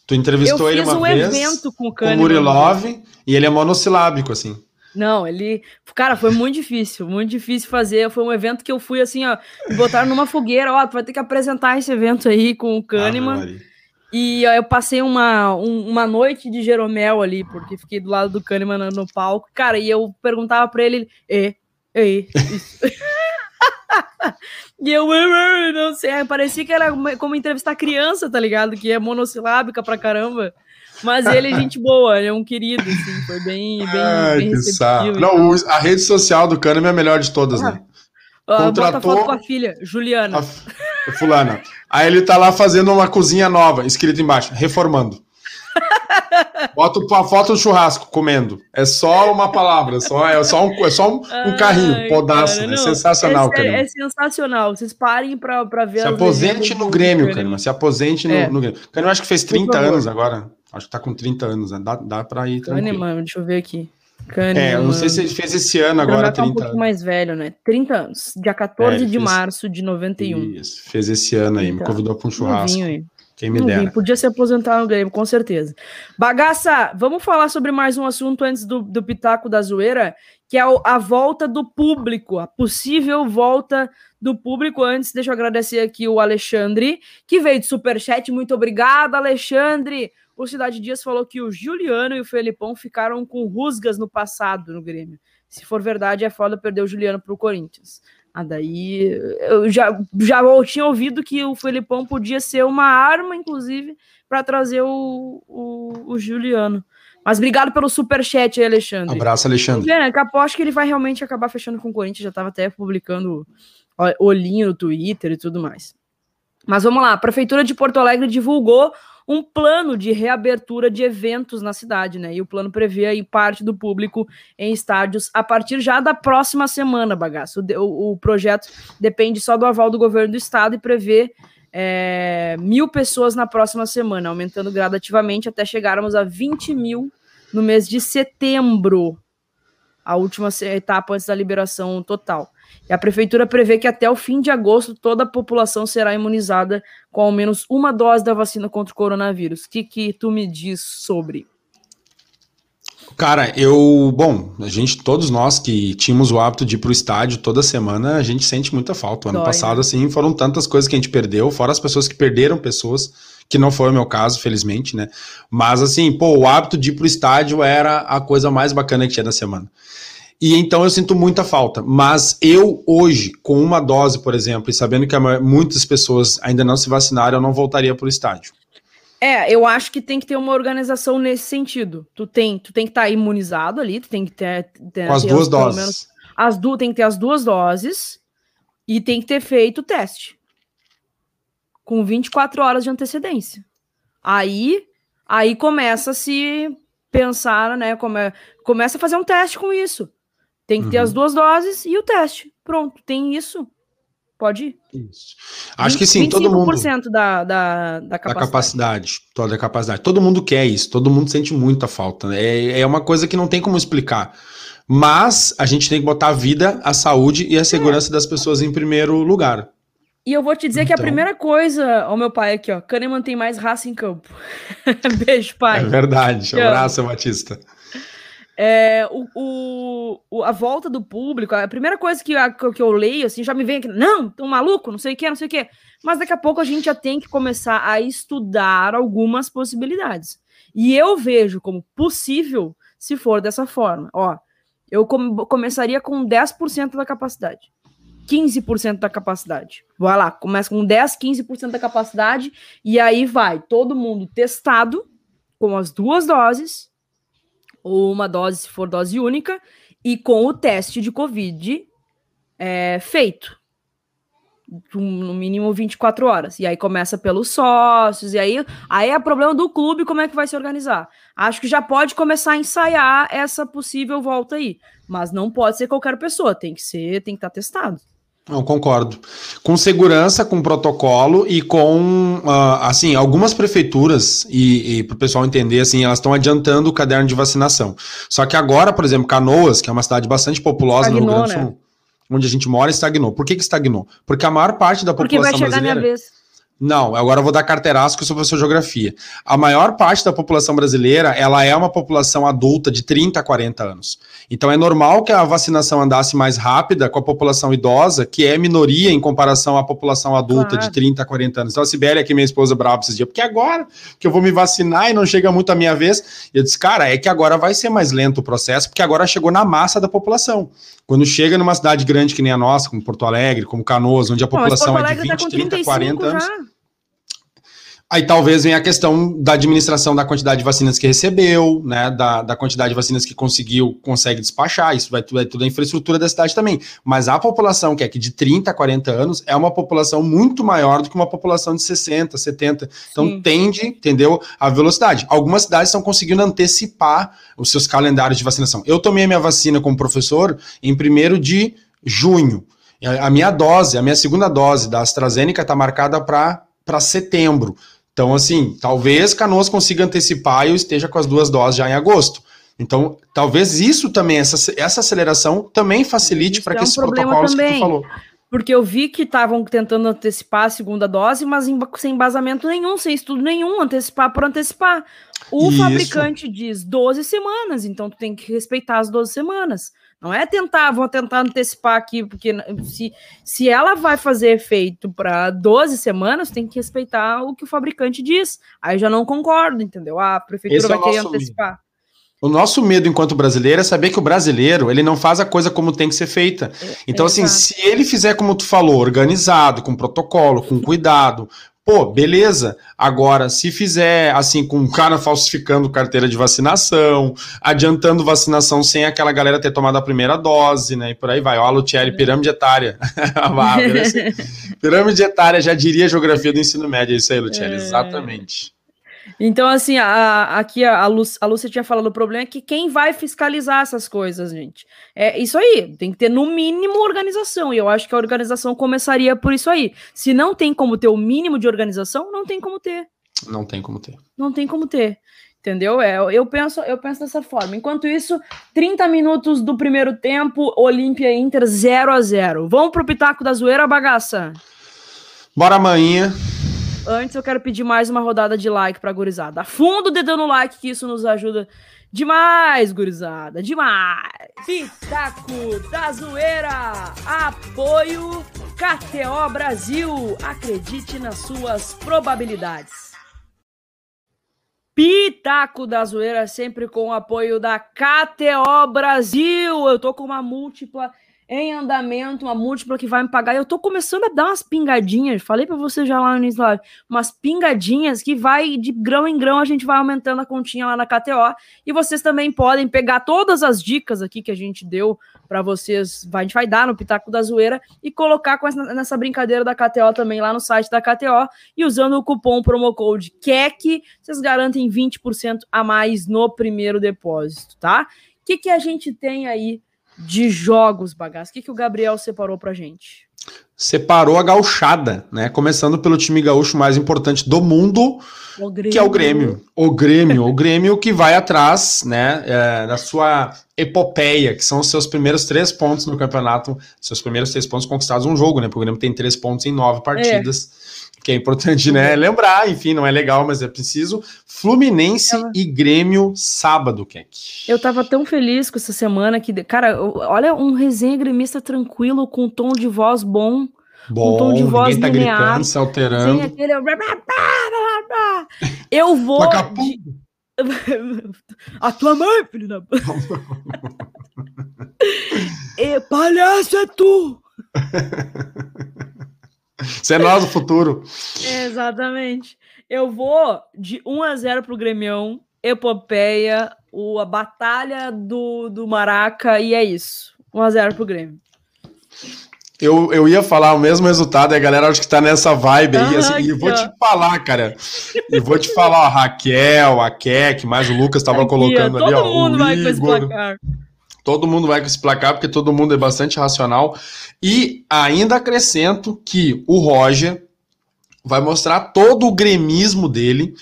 [SPEAKER 2] tu entrevistou ele uma um vez evento com o Kahneman, com Murilov e ele é monossilábico assim
[SPEAKER 1] não, ele. Cara, foi muito difícil, muito difícil fazer. Foi um evento que eu fui assim, ó, botaram numa fogueira, ó, tu vai ter que apresentar esse evento aí com o Kahneman. Ah, e eu passei uma, um, uma noite de Jeromel ali, porque fiquei do lado do Kahneman no, no palco. Cara, e eu perguntava pra ele, e, e, e eu, não sei, parecia que era como entrevistar criança, tá ligado? Que é monossilábica pra caramba. Mas ele é gente boa, ele é um querido, assim, foi bem, bem, Ai, bem
[SPEAKER 2] receptivo. Não, a rede social do Kahneman é a melhor de todas, ah. né?
[SPEAKER 1] Contratou... Bota foto com a filha, Juliana.
[SPEAKER 2] A... Fulana. Aí ele tá lá fazendo uma cozinha nova, escrito embaixo, reformando. Bota a foto do churrasco, comendo. É só uma palavra, só, é só um, é só um, um carrinho, podaço. Cara, é sensacional,
[SPEAKER 1] cara. É, é, sensacional. Vocês parem pra, pra ver.
[SPEAKER 2] Se aposente no Grêmio, cara. Se aposente no, é. no Grêmio. Cara, eu acho que fez 30 anos agora. Acho que tá com 30 anos, né? Dá, dá pra ir.
[SPEAKER 1] Kahneman, deixa eu ver aqui.
[SPEAKER 2] Kahneman. É, eu não sei se ele fez esse ano agora, tá 30 um pouquinho anos.
[SPEAKER 1] mais velho, né? 30 anos. Dia 14 é, de fez... março de 91.
[SPEAKER 2] Isso, fez esse ano aí, me convidou para um churrasco. Quem me dera.
[SPEAKER 1] Podia se aposentar no Grêmio, com certeza. Bagaça, vamos falar sobre mais um assunto antes do, do Pitaco da Zoeira, que é a volta do público, a possível volta do público. Antes, deixa eu agradecer aqui o Alexandre, que veio de superchat. Muito obrigado, Alexandre o Cidade Dias falou que o Juliano e o Felipão ficaram com rusgas no passado no Grêmio. Se for verdade, é foda perder o Juliano para o Corinthians. Ah, daí eu já, já tinha ouvido que o Felipão podia ser uma arma, inclusive, para trazer o, o, o, Juliano. Mas obrigado pelo super chat aí, Alexandre.
[SPEAKER 2] Abraço, Alexandre.
[SPEAKER 1] É, que aposto que ele vai realmente acabar fechando com o Corinthians. Já estava até publicando olhinho no Twitter e tudo mais. Mas vamos lá, a Prefeitura de Porto Alegre divulgou um plano de reabertura de eventos na cidade, né? E o plano prevê aí parte do público em estádios a partir já da próxima semana, bagaço. O, o projeto depende só do aval do governo do estado e prevê é, mil pessoas na próxima semana, aumentando gradativamente até chegarmos a 20 mil no mês de setembro, a última etapa antes da liberação total. E a prefeitura prevê que até o fim de agosto toda a população será imunizada com ao menos uma dose da vacina contra o coronavírus. O que, que tu me diz sobre?
[SPEAKER 2] Cara, eu, bom, a gente, todos nós que tínhamos o hábito de ir pro estádio toda semana, a gente sente muita falta. O ano Dói, passado, né? assim, foram tantas coisas que a gente perdeu, fora as pessoas que perderam pessoas, que não foi o meu caso, felizmente, né? Mas, assim, pô, o hábito de ir pro estádio era a coisa mais bacana que tinha da semana. E então eu sinto muita falta. Mas eu, hoje, com uma dose, por exemplo, e sabendo que muitas pessoas ainda não se vacinaram, eu não voltaria para o estádio.
[SPEAKER 1] É, eu acho que tem que ter uma organização nesse sentido. Tu tem, tu tem que estar tá imunizado ali, tu tem que ter,
[SPEAKER 2] ter com as duas doses. Menos,
[SPEAKER 1] as du tem que ter as duas doses e tem que ter feito o teste com 24 horas de antecedência. Aí, aí começa a se pensar, né? Come, começa a fazer um teste com isso. Tem que ter as uhum. duas doses e o teste. Pronto, tem isso. pode ir.
[SPEAKER 2] Isso. Acho 20, que sim, todo mundo.
[SPEAKER 1] 25% da, da, da
[SPEAKER 2] capacidade. Da capacidade, toda a capacidade. Todo mundo quer isso, todo mundo sente muita falta. Né? É, é uma coisa que não tem como explicar. Mas a gente tem que botar a vida, a saúde e a segurança é. das pessoas em primeiro lugar.
[SPEAKER 1] E eu vou te dizer então... que a então. primeira coisa, ao meu pai aqui, ó, Kahneman tem mais raça em campo. Beijo, pai.
[SPEAKER 2] É verdade. Abraço, Batista.
[SPEAKER 1] É, o, o, a volta do público, a primeira coisa que, a, que eu leio, assim, já me vem aqui, não, tão maluco, não sei o que, não sei o que. Mas daqui a pouco a gente já tem que começar a estudar algumas possibilidades. E eu vejo como possível se for dessa forma. Ó, eu com, começaria com 10% da capacidade. 15% da capacidade. Vai lá, começa com 10, 15% da capacidade, e aí vai todo mundo testado com as duas doses ou uma dose se for dose única, e com o teste de Covid é, feito. No mínimo 24 horas. E aí começa pelos sócios, e aí, aí é problema do clube como é que vai se organizar. Acho que já pode começar a ensaiar essa possível volta aí. Mas não pode ser qualquer pessoa, tem que ser, tem que estar testado.
[SPEAKER 2] Não, concordo. Com segurança, com protocolo e com, uh, assim, algumas prefeituras, e, e para o pessoal entender, assim, elas estão adiantando o caderno de vacinação. Só que agora, por exemplo, Canoas, que é uma cidade bastante populosa estagnou, no Rio Grande do Sul, né? onde a gente mora, estagnou. Por que, que estagnou? Porque a maior parte da população brasileira... Porque vai chegar brasileira... minha vez. Não, agora eu vou dar carteiraço que eu sou professor de geografia. A maior parte da população brasileira, ela é uma população adulta de 30 a 40 anos. Então é normal que a vacinação andasse mais rápida com a população idosa, que é minoria em comparação à população adulta claro. de 30 a 40 anos. Então a Sibéria, que minha esposa brava esses dias, porque agora que eu vou me vacinar e não chega muito a minha vez, e eu disse, cara, é que agora vai ser mais lento o processo, porque agora chegou na massa da população. Quando chega numa cidade grande que nem a nossa, como Porto Alegre, como Canoas, onde a população é de 20, tá 30, 40 anos. Já. Aí talvez venha a questão da administração da quantidade de vacinas que recebeu, né, da, da quantidade de vacinas que conseguiu, consegue despachar, isso vai, vai tudo a infraestrutura da cidade também. Mas a população que é aqui de 30 a 40 anos é uma população muito maior do que uma população de 60, 70. Então Sim. tende, entendeu, a velocidade. Algumas cidades estão conseguindo antecipar os seus calendários de vacinação. Eu tomei a minha vacina como professor em 1 de junho. A minha dose, a minha segunda dose da AstraZeneca está marcada para setembro. Então, assim, talvez Canoas consiga antecipar e eu esteja com as duas doses já em agosto. Então, talvez isso também, essa, essa aceleração também facilite para é que um esses protocolos também, que tu falou.
[SPEAKER 1] Porque eu vi que estavam tentando antecipar a segunda dose, mas sem embasamento nenhum, sem estudo nenhum, antecipar por antecipar. O isso. fabricante diz 12 semanas, então tu tem que respeitar as 12 semanas. Não é tentar, vou tentar antecipar aqui, porque se, se ela vai fazer efeito para 12 semanas, tem que respeitar o que o fabricante diz. Aí já não concordo, entendeu? Ah, a prefeitura Esse é vai é querer antecipar. Medo.
[SPEAKER 2] O nosso medo enquanto brasileiro é saber que o brasileiro, ele não faz a coisa como tem que ser feita. É, então, é, assim, exato. se ele fizer como tu falou, organizado, com protocolo, com cuidado, Pô, beleza. Agora, se fizer assim, com o cara falsificando carteira de vacinação, adiantando vacinação sem aquela galera ter tomado a primeira dose, né? E por aí vai. Ó, a Lutieri, pirâmide etária. Ah, pirâmide etária, já diria geografia do ensino médio. É isso aí, Lutieri, é... exatamente.
[SPEAKER 1] Então, assim, a, aqui a, a, Lúcia, a Lúcia tinha falado, o problema é que quem vai fiscalizar essas coisas, gente? É isso aí, tem que ter no mínimo organização, e eu acho que a organização começaria por isso aí. Se não tem como ter o mínimo de organização, não tem como ter.
[SPEAKER 2] Não tem como ter.
[SPEAKER 1] Não tem como ter. Entendeu? É, eu penso, eu penso dessa forma. Enquanto isso, 30 minutos do primeiro tempo, Olímpia Inter 0 a 0 Vamos pro Pitaco da Zoeira, bagaça.
[SPEAKER 2] Bora amanhã.
[SPEAKER 1] Antes eu quero pedir mais uma rodada de like pra gurizada. Afunda o dedo no like que isso nos ajuda demais, gurizada. Demais. Pitaco da Zoeira. Apoio KTO Brasil. Acredite nas suas probabilidades. Pitaco da Zoeira sempre com o apoio da KTO Brasil. Eu tô com uma múltipla em andamento, uma múltipla que vai me pagar. Eu tô começando a dar umas pingadinhas, falei para você já lá no início umas pingadinhas que vai de grão em grão, a gente vai aumentando a continha lá na KTO. E vocês também podem pegar todas as dicas aqui que a gente deu para vocês, a gente vai dar no Pitaco da Zoeira e colocar essa, nessa brincadeira da KTO também lá no site da KTO e usando o cupom promocode KEC, vocês garantem 20% a mais no primeiro depósito, tá? O que, que a gente tem aí de jogos, bagaço. O que, que o Gabriel separou pra gente?
[SPEAKER 2] separou a gauchada, né? Começando pelo time gaúcho mais importante do mundo, que é o Grêmio. O Grêmio, o Grêmio que vai atrás, né, é, da sua epopeia, que são os seus primeiros três pontos no campeonato, seus primeiros três pontos conquistados um jogo, né? Porque o Grêmio tem três pontos em nove partidas. É. Que é importante, né? Uhum. Lembrar, enfim, não é legal, mas é preciso. Fluminense e Grêmio sábado, Keck.
[SPEAKER 1] Eu tava tão feliz com essa semana que, cara, olha um resenha gremista tranquilo, com tom de voz bom.
[SPEAKER 2] Bom, um tom de voz tá linear, gritando, se alterando. Sem aquele...
[SPEAKER 1] Eu vou. De... A tua mãe, filho da. e, palhaço é tu!
[SPEAKER 2] Você é nós o futuro.
[SPEAKER 1] Exatamente. Eu vou de 1 a 0 pro Grêmio, Epopeia, o, a batalha do, do Maraca, e é isso. 1 a 0 pro Grêmio.
[SPEAKER 2] Eu, eu ia falar o mesmo resultado, e a galera acho que tá nessa vibe aí, assim, e vou te falar, cara. E vou te falar, a Raquel, a Keck, mais o Lucas tava aqui, colocando ó, ali, ó. Todo mundo vai Igor, com esse placar. Todo mundo vai com esse placar, porque todo mundo é bastante racional. E ainda acrescento que o Roger vai mostrar todo o gremismo dele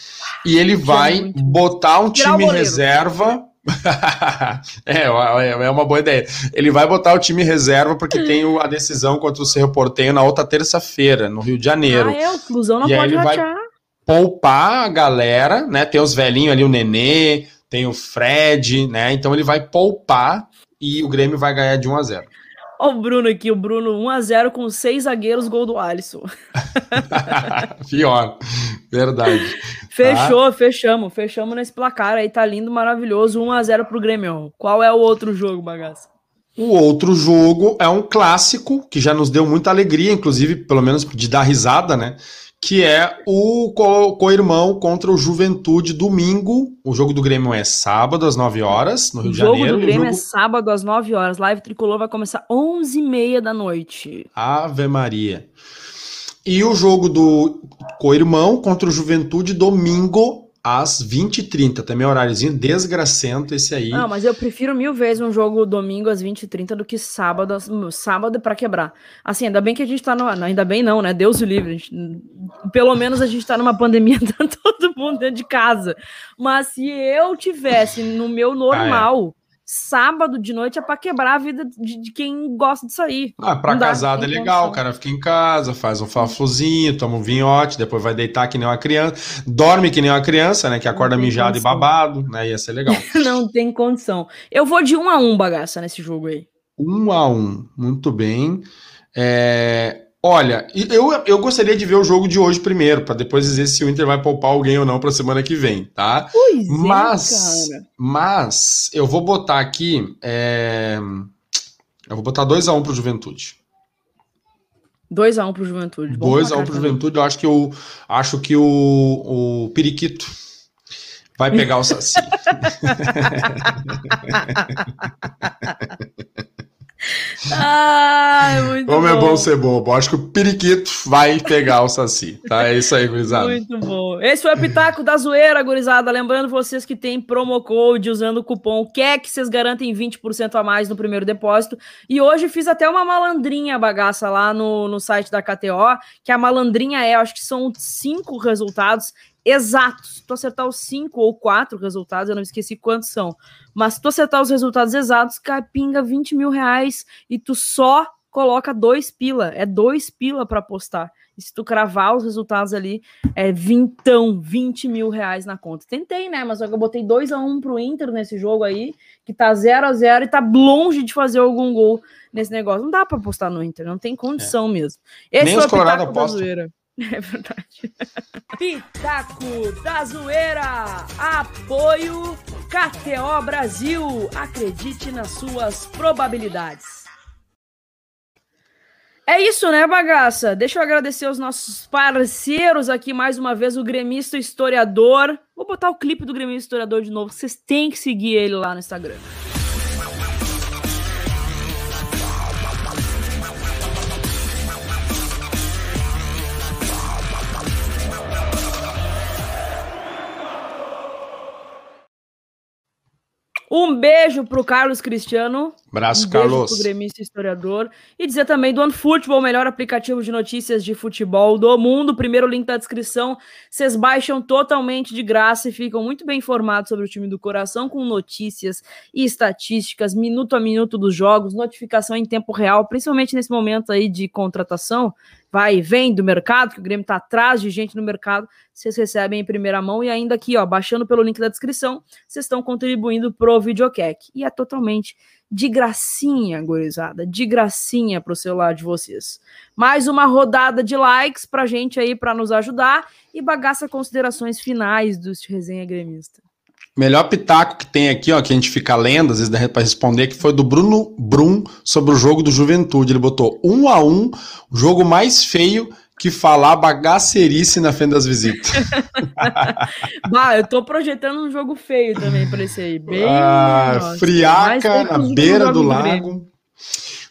[SPEAKER 2] e ele vai botar um time reserva é, é, é uma boa ideia. Ele vai botar o time reserva porque tem a decisão contra o Cerro Porteio na outra terça-feira, no Rio de Janeiro. Ah,
[SPEAKER 1] é, o Flusão não e pode
[SPEAKER 2] ele vai poupar a galera, né? Tem os velhinhos ali, o Nenê, tem o Fred, né? Então ele vai poupar e o Grêmio vai ganhar de 1 a 0.
[SPEAKER 1] Olha o Bruno aqui, o Bruno 1x0 com seis zagueiros, gol do Alisson.
[SPEAKER 2] Pior, verdade.
[SPEAKER 1] Fechou, tá? fechamos, fechamos nesse placar aí, tá lindo, maravilhoso, 1x0 pro Grêmio. Qual é o outro jogo, bagaça?
[SPEAKER 2] O outro jogo é um clássico que já nos deu muita alegria, inclusive, pelo menos de dar risada, né? Que é o co-irmão contra o Juventude domingo. O jogo do Grêmio é sábado às 9 horas, no Rio de Janeiro.
[SPEAKER 1] O jogo do Grêmio é jogo... é sábado às 9 horas. Live Tricolor vai começar 11h30 da noite.
[SPEAKER 2] Ave Maria. E o jogo do co-irmão contra o Juventude domingo às 20h30. Também é horáriozinho desgracento esse aí.
[SPEAKER 1] Não, mas eu prefiro mil vezes um jogo domingo às 20h30 do que sábado, sábado para quebrar. Assim, ainda bem que a gente tá no. Ainda bem não, né? Deus o livre. Gente, pelo menos a gente tá numa pandemia, tá todo mundo dentro de casa. Mas se eu tivesse no meu normal. Ah, é sábado de noite é para quebrar a vida de, de, quem gosta de sair.
[SPEAKER 2] Ah, para casado é legal, o cara fica em casa, faz um fafluzinho, toma um vinhote, depois vai deitar que nem uma criança, dorme que nem uma criança, né, que acorda mijado condição. e babado, né, ia ser legal.
[SPEAKER 1] Não tem condição. Eu vou de um a um bagaça nesse jogo aí.
[SPEAKER 2] Um a um, muito bem. É, Olha, eu, eu gostaria de ver o jogo de hoje primeiro, para depois dizer se o Inter vai poupar alguém ou não para semana que vem, tá?
[SPEAKER 1] Pois
[SPEAKER 2] mas,
[SPEAKER 1] é.
[SPEAKER 2] Mas eu vou botar aqui. É... Eu vou botar 2x1 um pro Juventude.
[SPEAKER 1] 2x1 um pro Juventude.
[SPEAKER 2] 2x1 um pro Juventude. Eu acho que o, acho que o, o Periquito vai pegar o Saci.
[SPEAKER 1] Ai, muito
[SPEAKER 2] Como
[SPEAKER 1] bom.
[SPEAKER 2] é bom ser bobo. Acho que o periquito vai pegar o Saci. Tá? É isso aí, gurizada.
[SPEAKER 1] Muito bom. Esse foi o Pitaco da Zoeira, gurizada. Lembrando vocês que tem promo code usando o cupom QUEC, vocês garantem 20% a mais no primeiro depósito. E hoje fiz até uma malandrinha bagaça lá no, no site da KTO, que a malandrinha é, acho que são cinco resultados exatos. Se tu acertar os cinco ou quatro resultados, eu não esqueci quantos são. Mas se tu acertar os resultados exatos, pinga 20 mil reais e tu só coloca dois pila. É dois pila para apostar. E se tu cravar os resultados ali, é vintão, 20 mil reais na conta. Tentei, né? Mas eu botei 2 a 1 um pro Inter nesse jogo aí, que tá 0 a 0 e tá longe de fazer algum gol nesse negócio. Não dá para apostar no Inter, não tem condição é. mesmo.
[SPEAKER 2] Esse Nem os Colorado apostam.
[SPEAKER 1] É verdade. Pitaco da Zoeira. Apoio KTO Brasil. Acredite nas suas probabilidades. É isso, né, bagaça? Deixa eu agradecer aos nossos parceiros aqui mais uma vez, o Gremista Historiador. Vou botar o clipe do Gremista Historiador de novo. Vocês têm que seguir ele lá no Instagram. Um beijo pro Carlos Cristiano.
[SPEAKER 2] Abraço, um Carlos.
[SPEAKER 1] Pro gremista historiador. E dizer também do OneFootball, o melhor aplicativo de notícias de futebol do mundo. Primeiro link da descrição. Vocês baixam totalmente de graça e ficam muito bem informados sobre o time do coração, com notícias e estatísticas, minuto a minuto dos jogos, notificação em tempo real, principalmente nesse momento aí de contratação vai e vem do mercado, que o Grêmio está atrás de gente no mercado, vocês recebem em primeira mão e ainda aqui, ó, baixando pelo link da descrição, vocês estão contribuindo pro Videocac. E é totalmente de gracinha, gorizada, de gracinha pro celular de vocês. Mais uma rodada de likes pra gente aí para nos ajudar e bagaça considerações finais do Resenha Gremista.
[SPEAKER 2] Melhor pitaco que tem aqui, ó, que a gente fica lendo, às vezes dá pra responder, que foi do Bruno Brum sobre o jogo do Juventude. Ele botou um a um, o jogo mais feio que falar bagacerice na frente das visitas.
[SPEAKER 1] bah, eu tô projetando um jogo feio também pra esse aí. Bem.
[SPEAKER 2] Ah, nossa, friaca na beira do lago.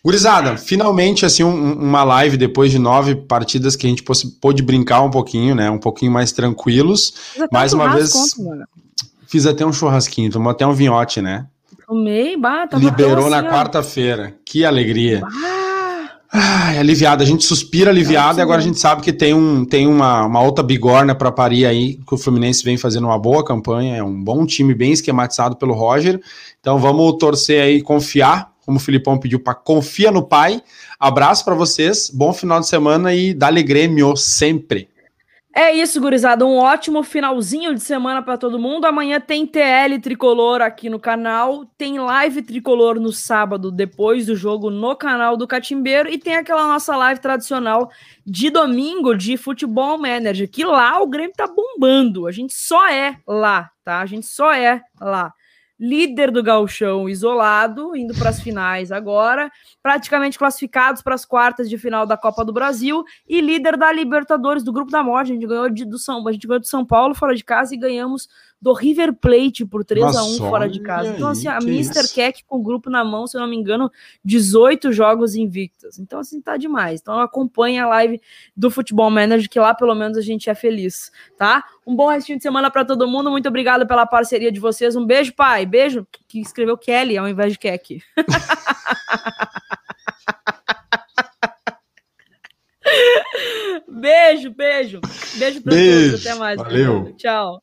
[SPEAKER 2] Gurizada, finalmente, assim, um, uma live depois de nove partidas que a gente pôde brincar um pouquinho, né? Um pouquinho mais tranquilos. Mais uma vez. Fiz até um churrasquinho, tomou até um vinhote, né?
[SPEAKER 1] Tomei, bah,
[SPEAKER 2] Liberou na quarta-feira. Que alegria. Bah. Ai, aliviada. A gente suspira aliviada e agora a gente sabe que tem, um, tem uma, uma outra bigorna para parir aí, que o Fluminense vem fazendo uma boa campanha. É um bom time, bem esquematizado pelo Roger. Então vamos torcer aí, confiar, como o Filipão pediu, para confia no pai. Abraço para vocês, bom final de semana e dale Grêmio sempre.
[SPEAKER 1] É isso, gurizada. Um ótimo finalzinho de semana para todo mundo. Amanhã tem TL Tricolor aqui no canal. Tem live Tricolor no sábado, depois do jogo, no canal do Catimbeiro. E tem aquela nossa live tradicional de domingo de Futebol Manager, que lá o Grêmio tá bombando. A gente só é lá, tá? A gente só é lá líder do gauchão isolado, indo para as finais agora, praticamente classificados para as quartas de final da Copa do Brasil e líder da Libertadores do grupo da morte. A gente ganhou de, do São, a gente ganhou do São Paulo fora de casa e ganhamos do River Plate por 3 Nossa, a 1 fora de casa. Então assim, a Mr. Keck com o grupo na mão, se eu não me engano, 18 jogos invictos. Então assim tá demais. Então acompanha a live do Futebol Manager que lá pelo menos a gente é feliz, tá? Um bom restinho de semana para todo mundo. Muito obrigado pela parceria de vocês. Um beijo, pai. Beijo. Que escreveu Kelly ao invés de Keck. beijo, beijo. Beijo
[SPEAKER 2] para todos. Até mais. Valeu.
[SPEAKER 1] Tchau.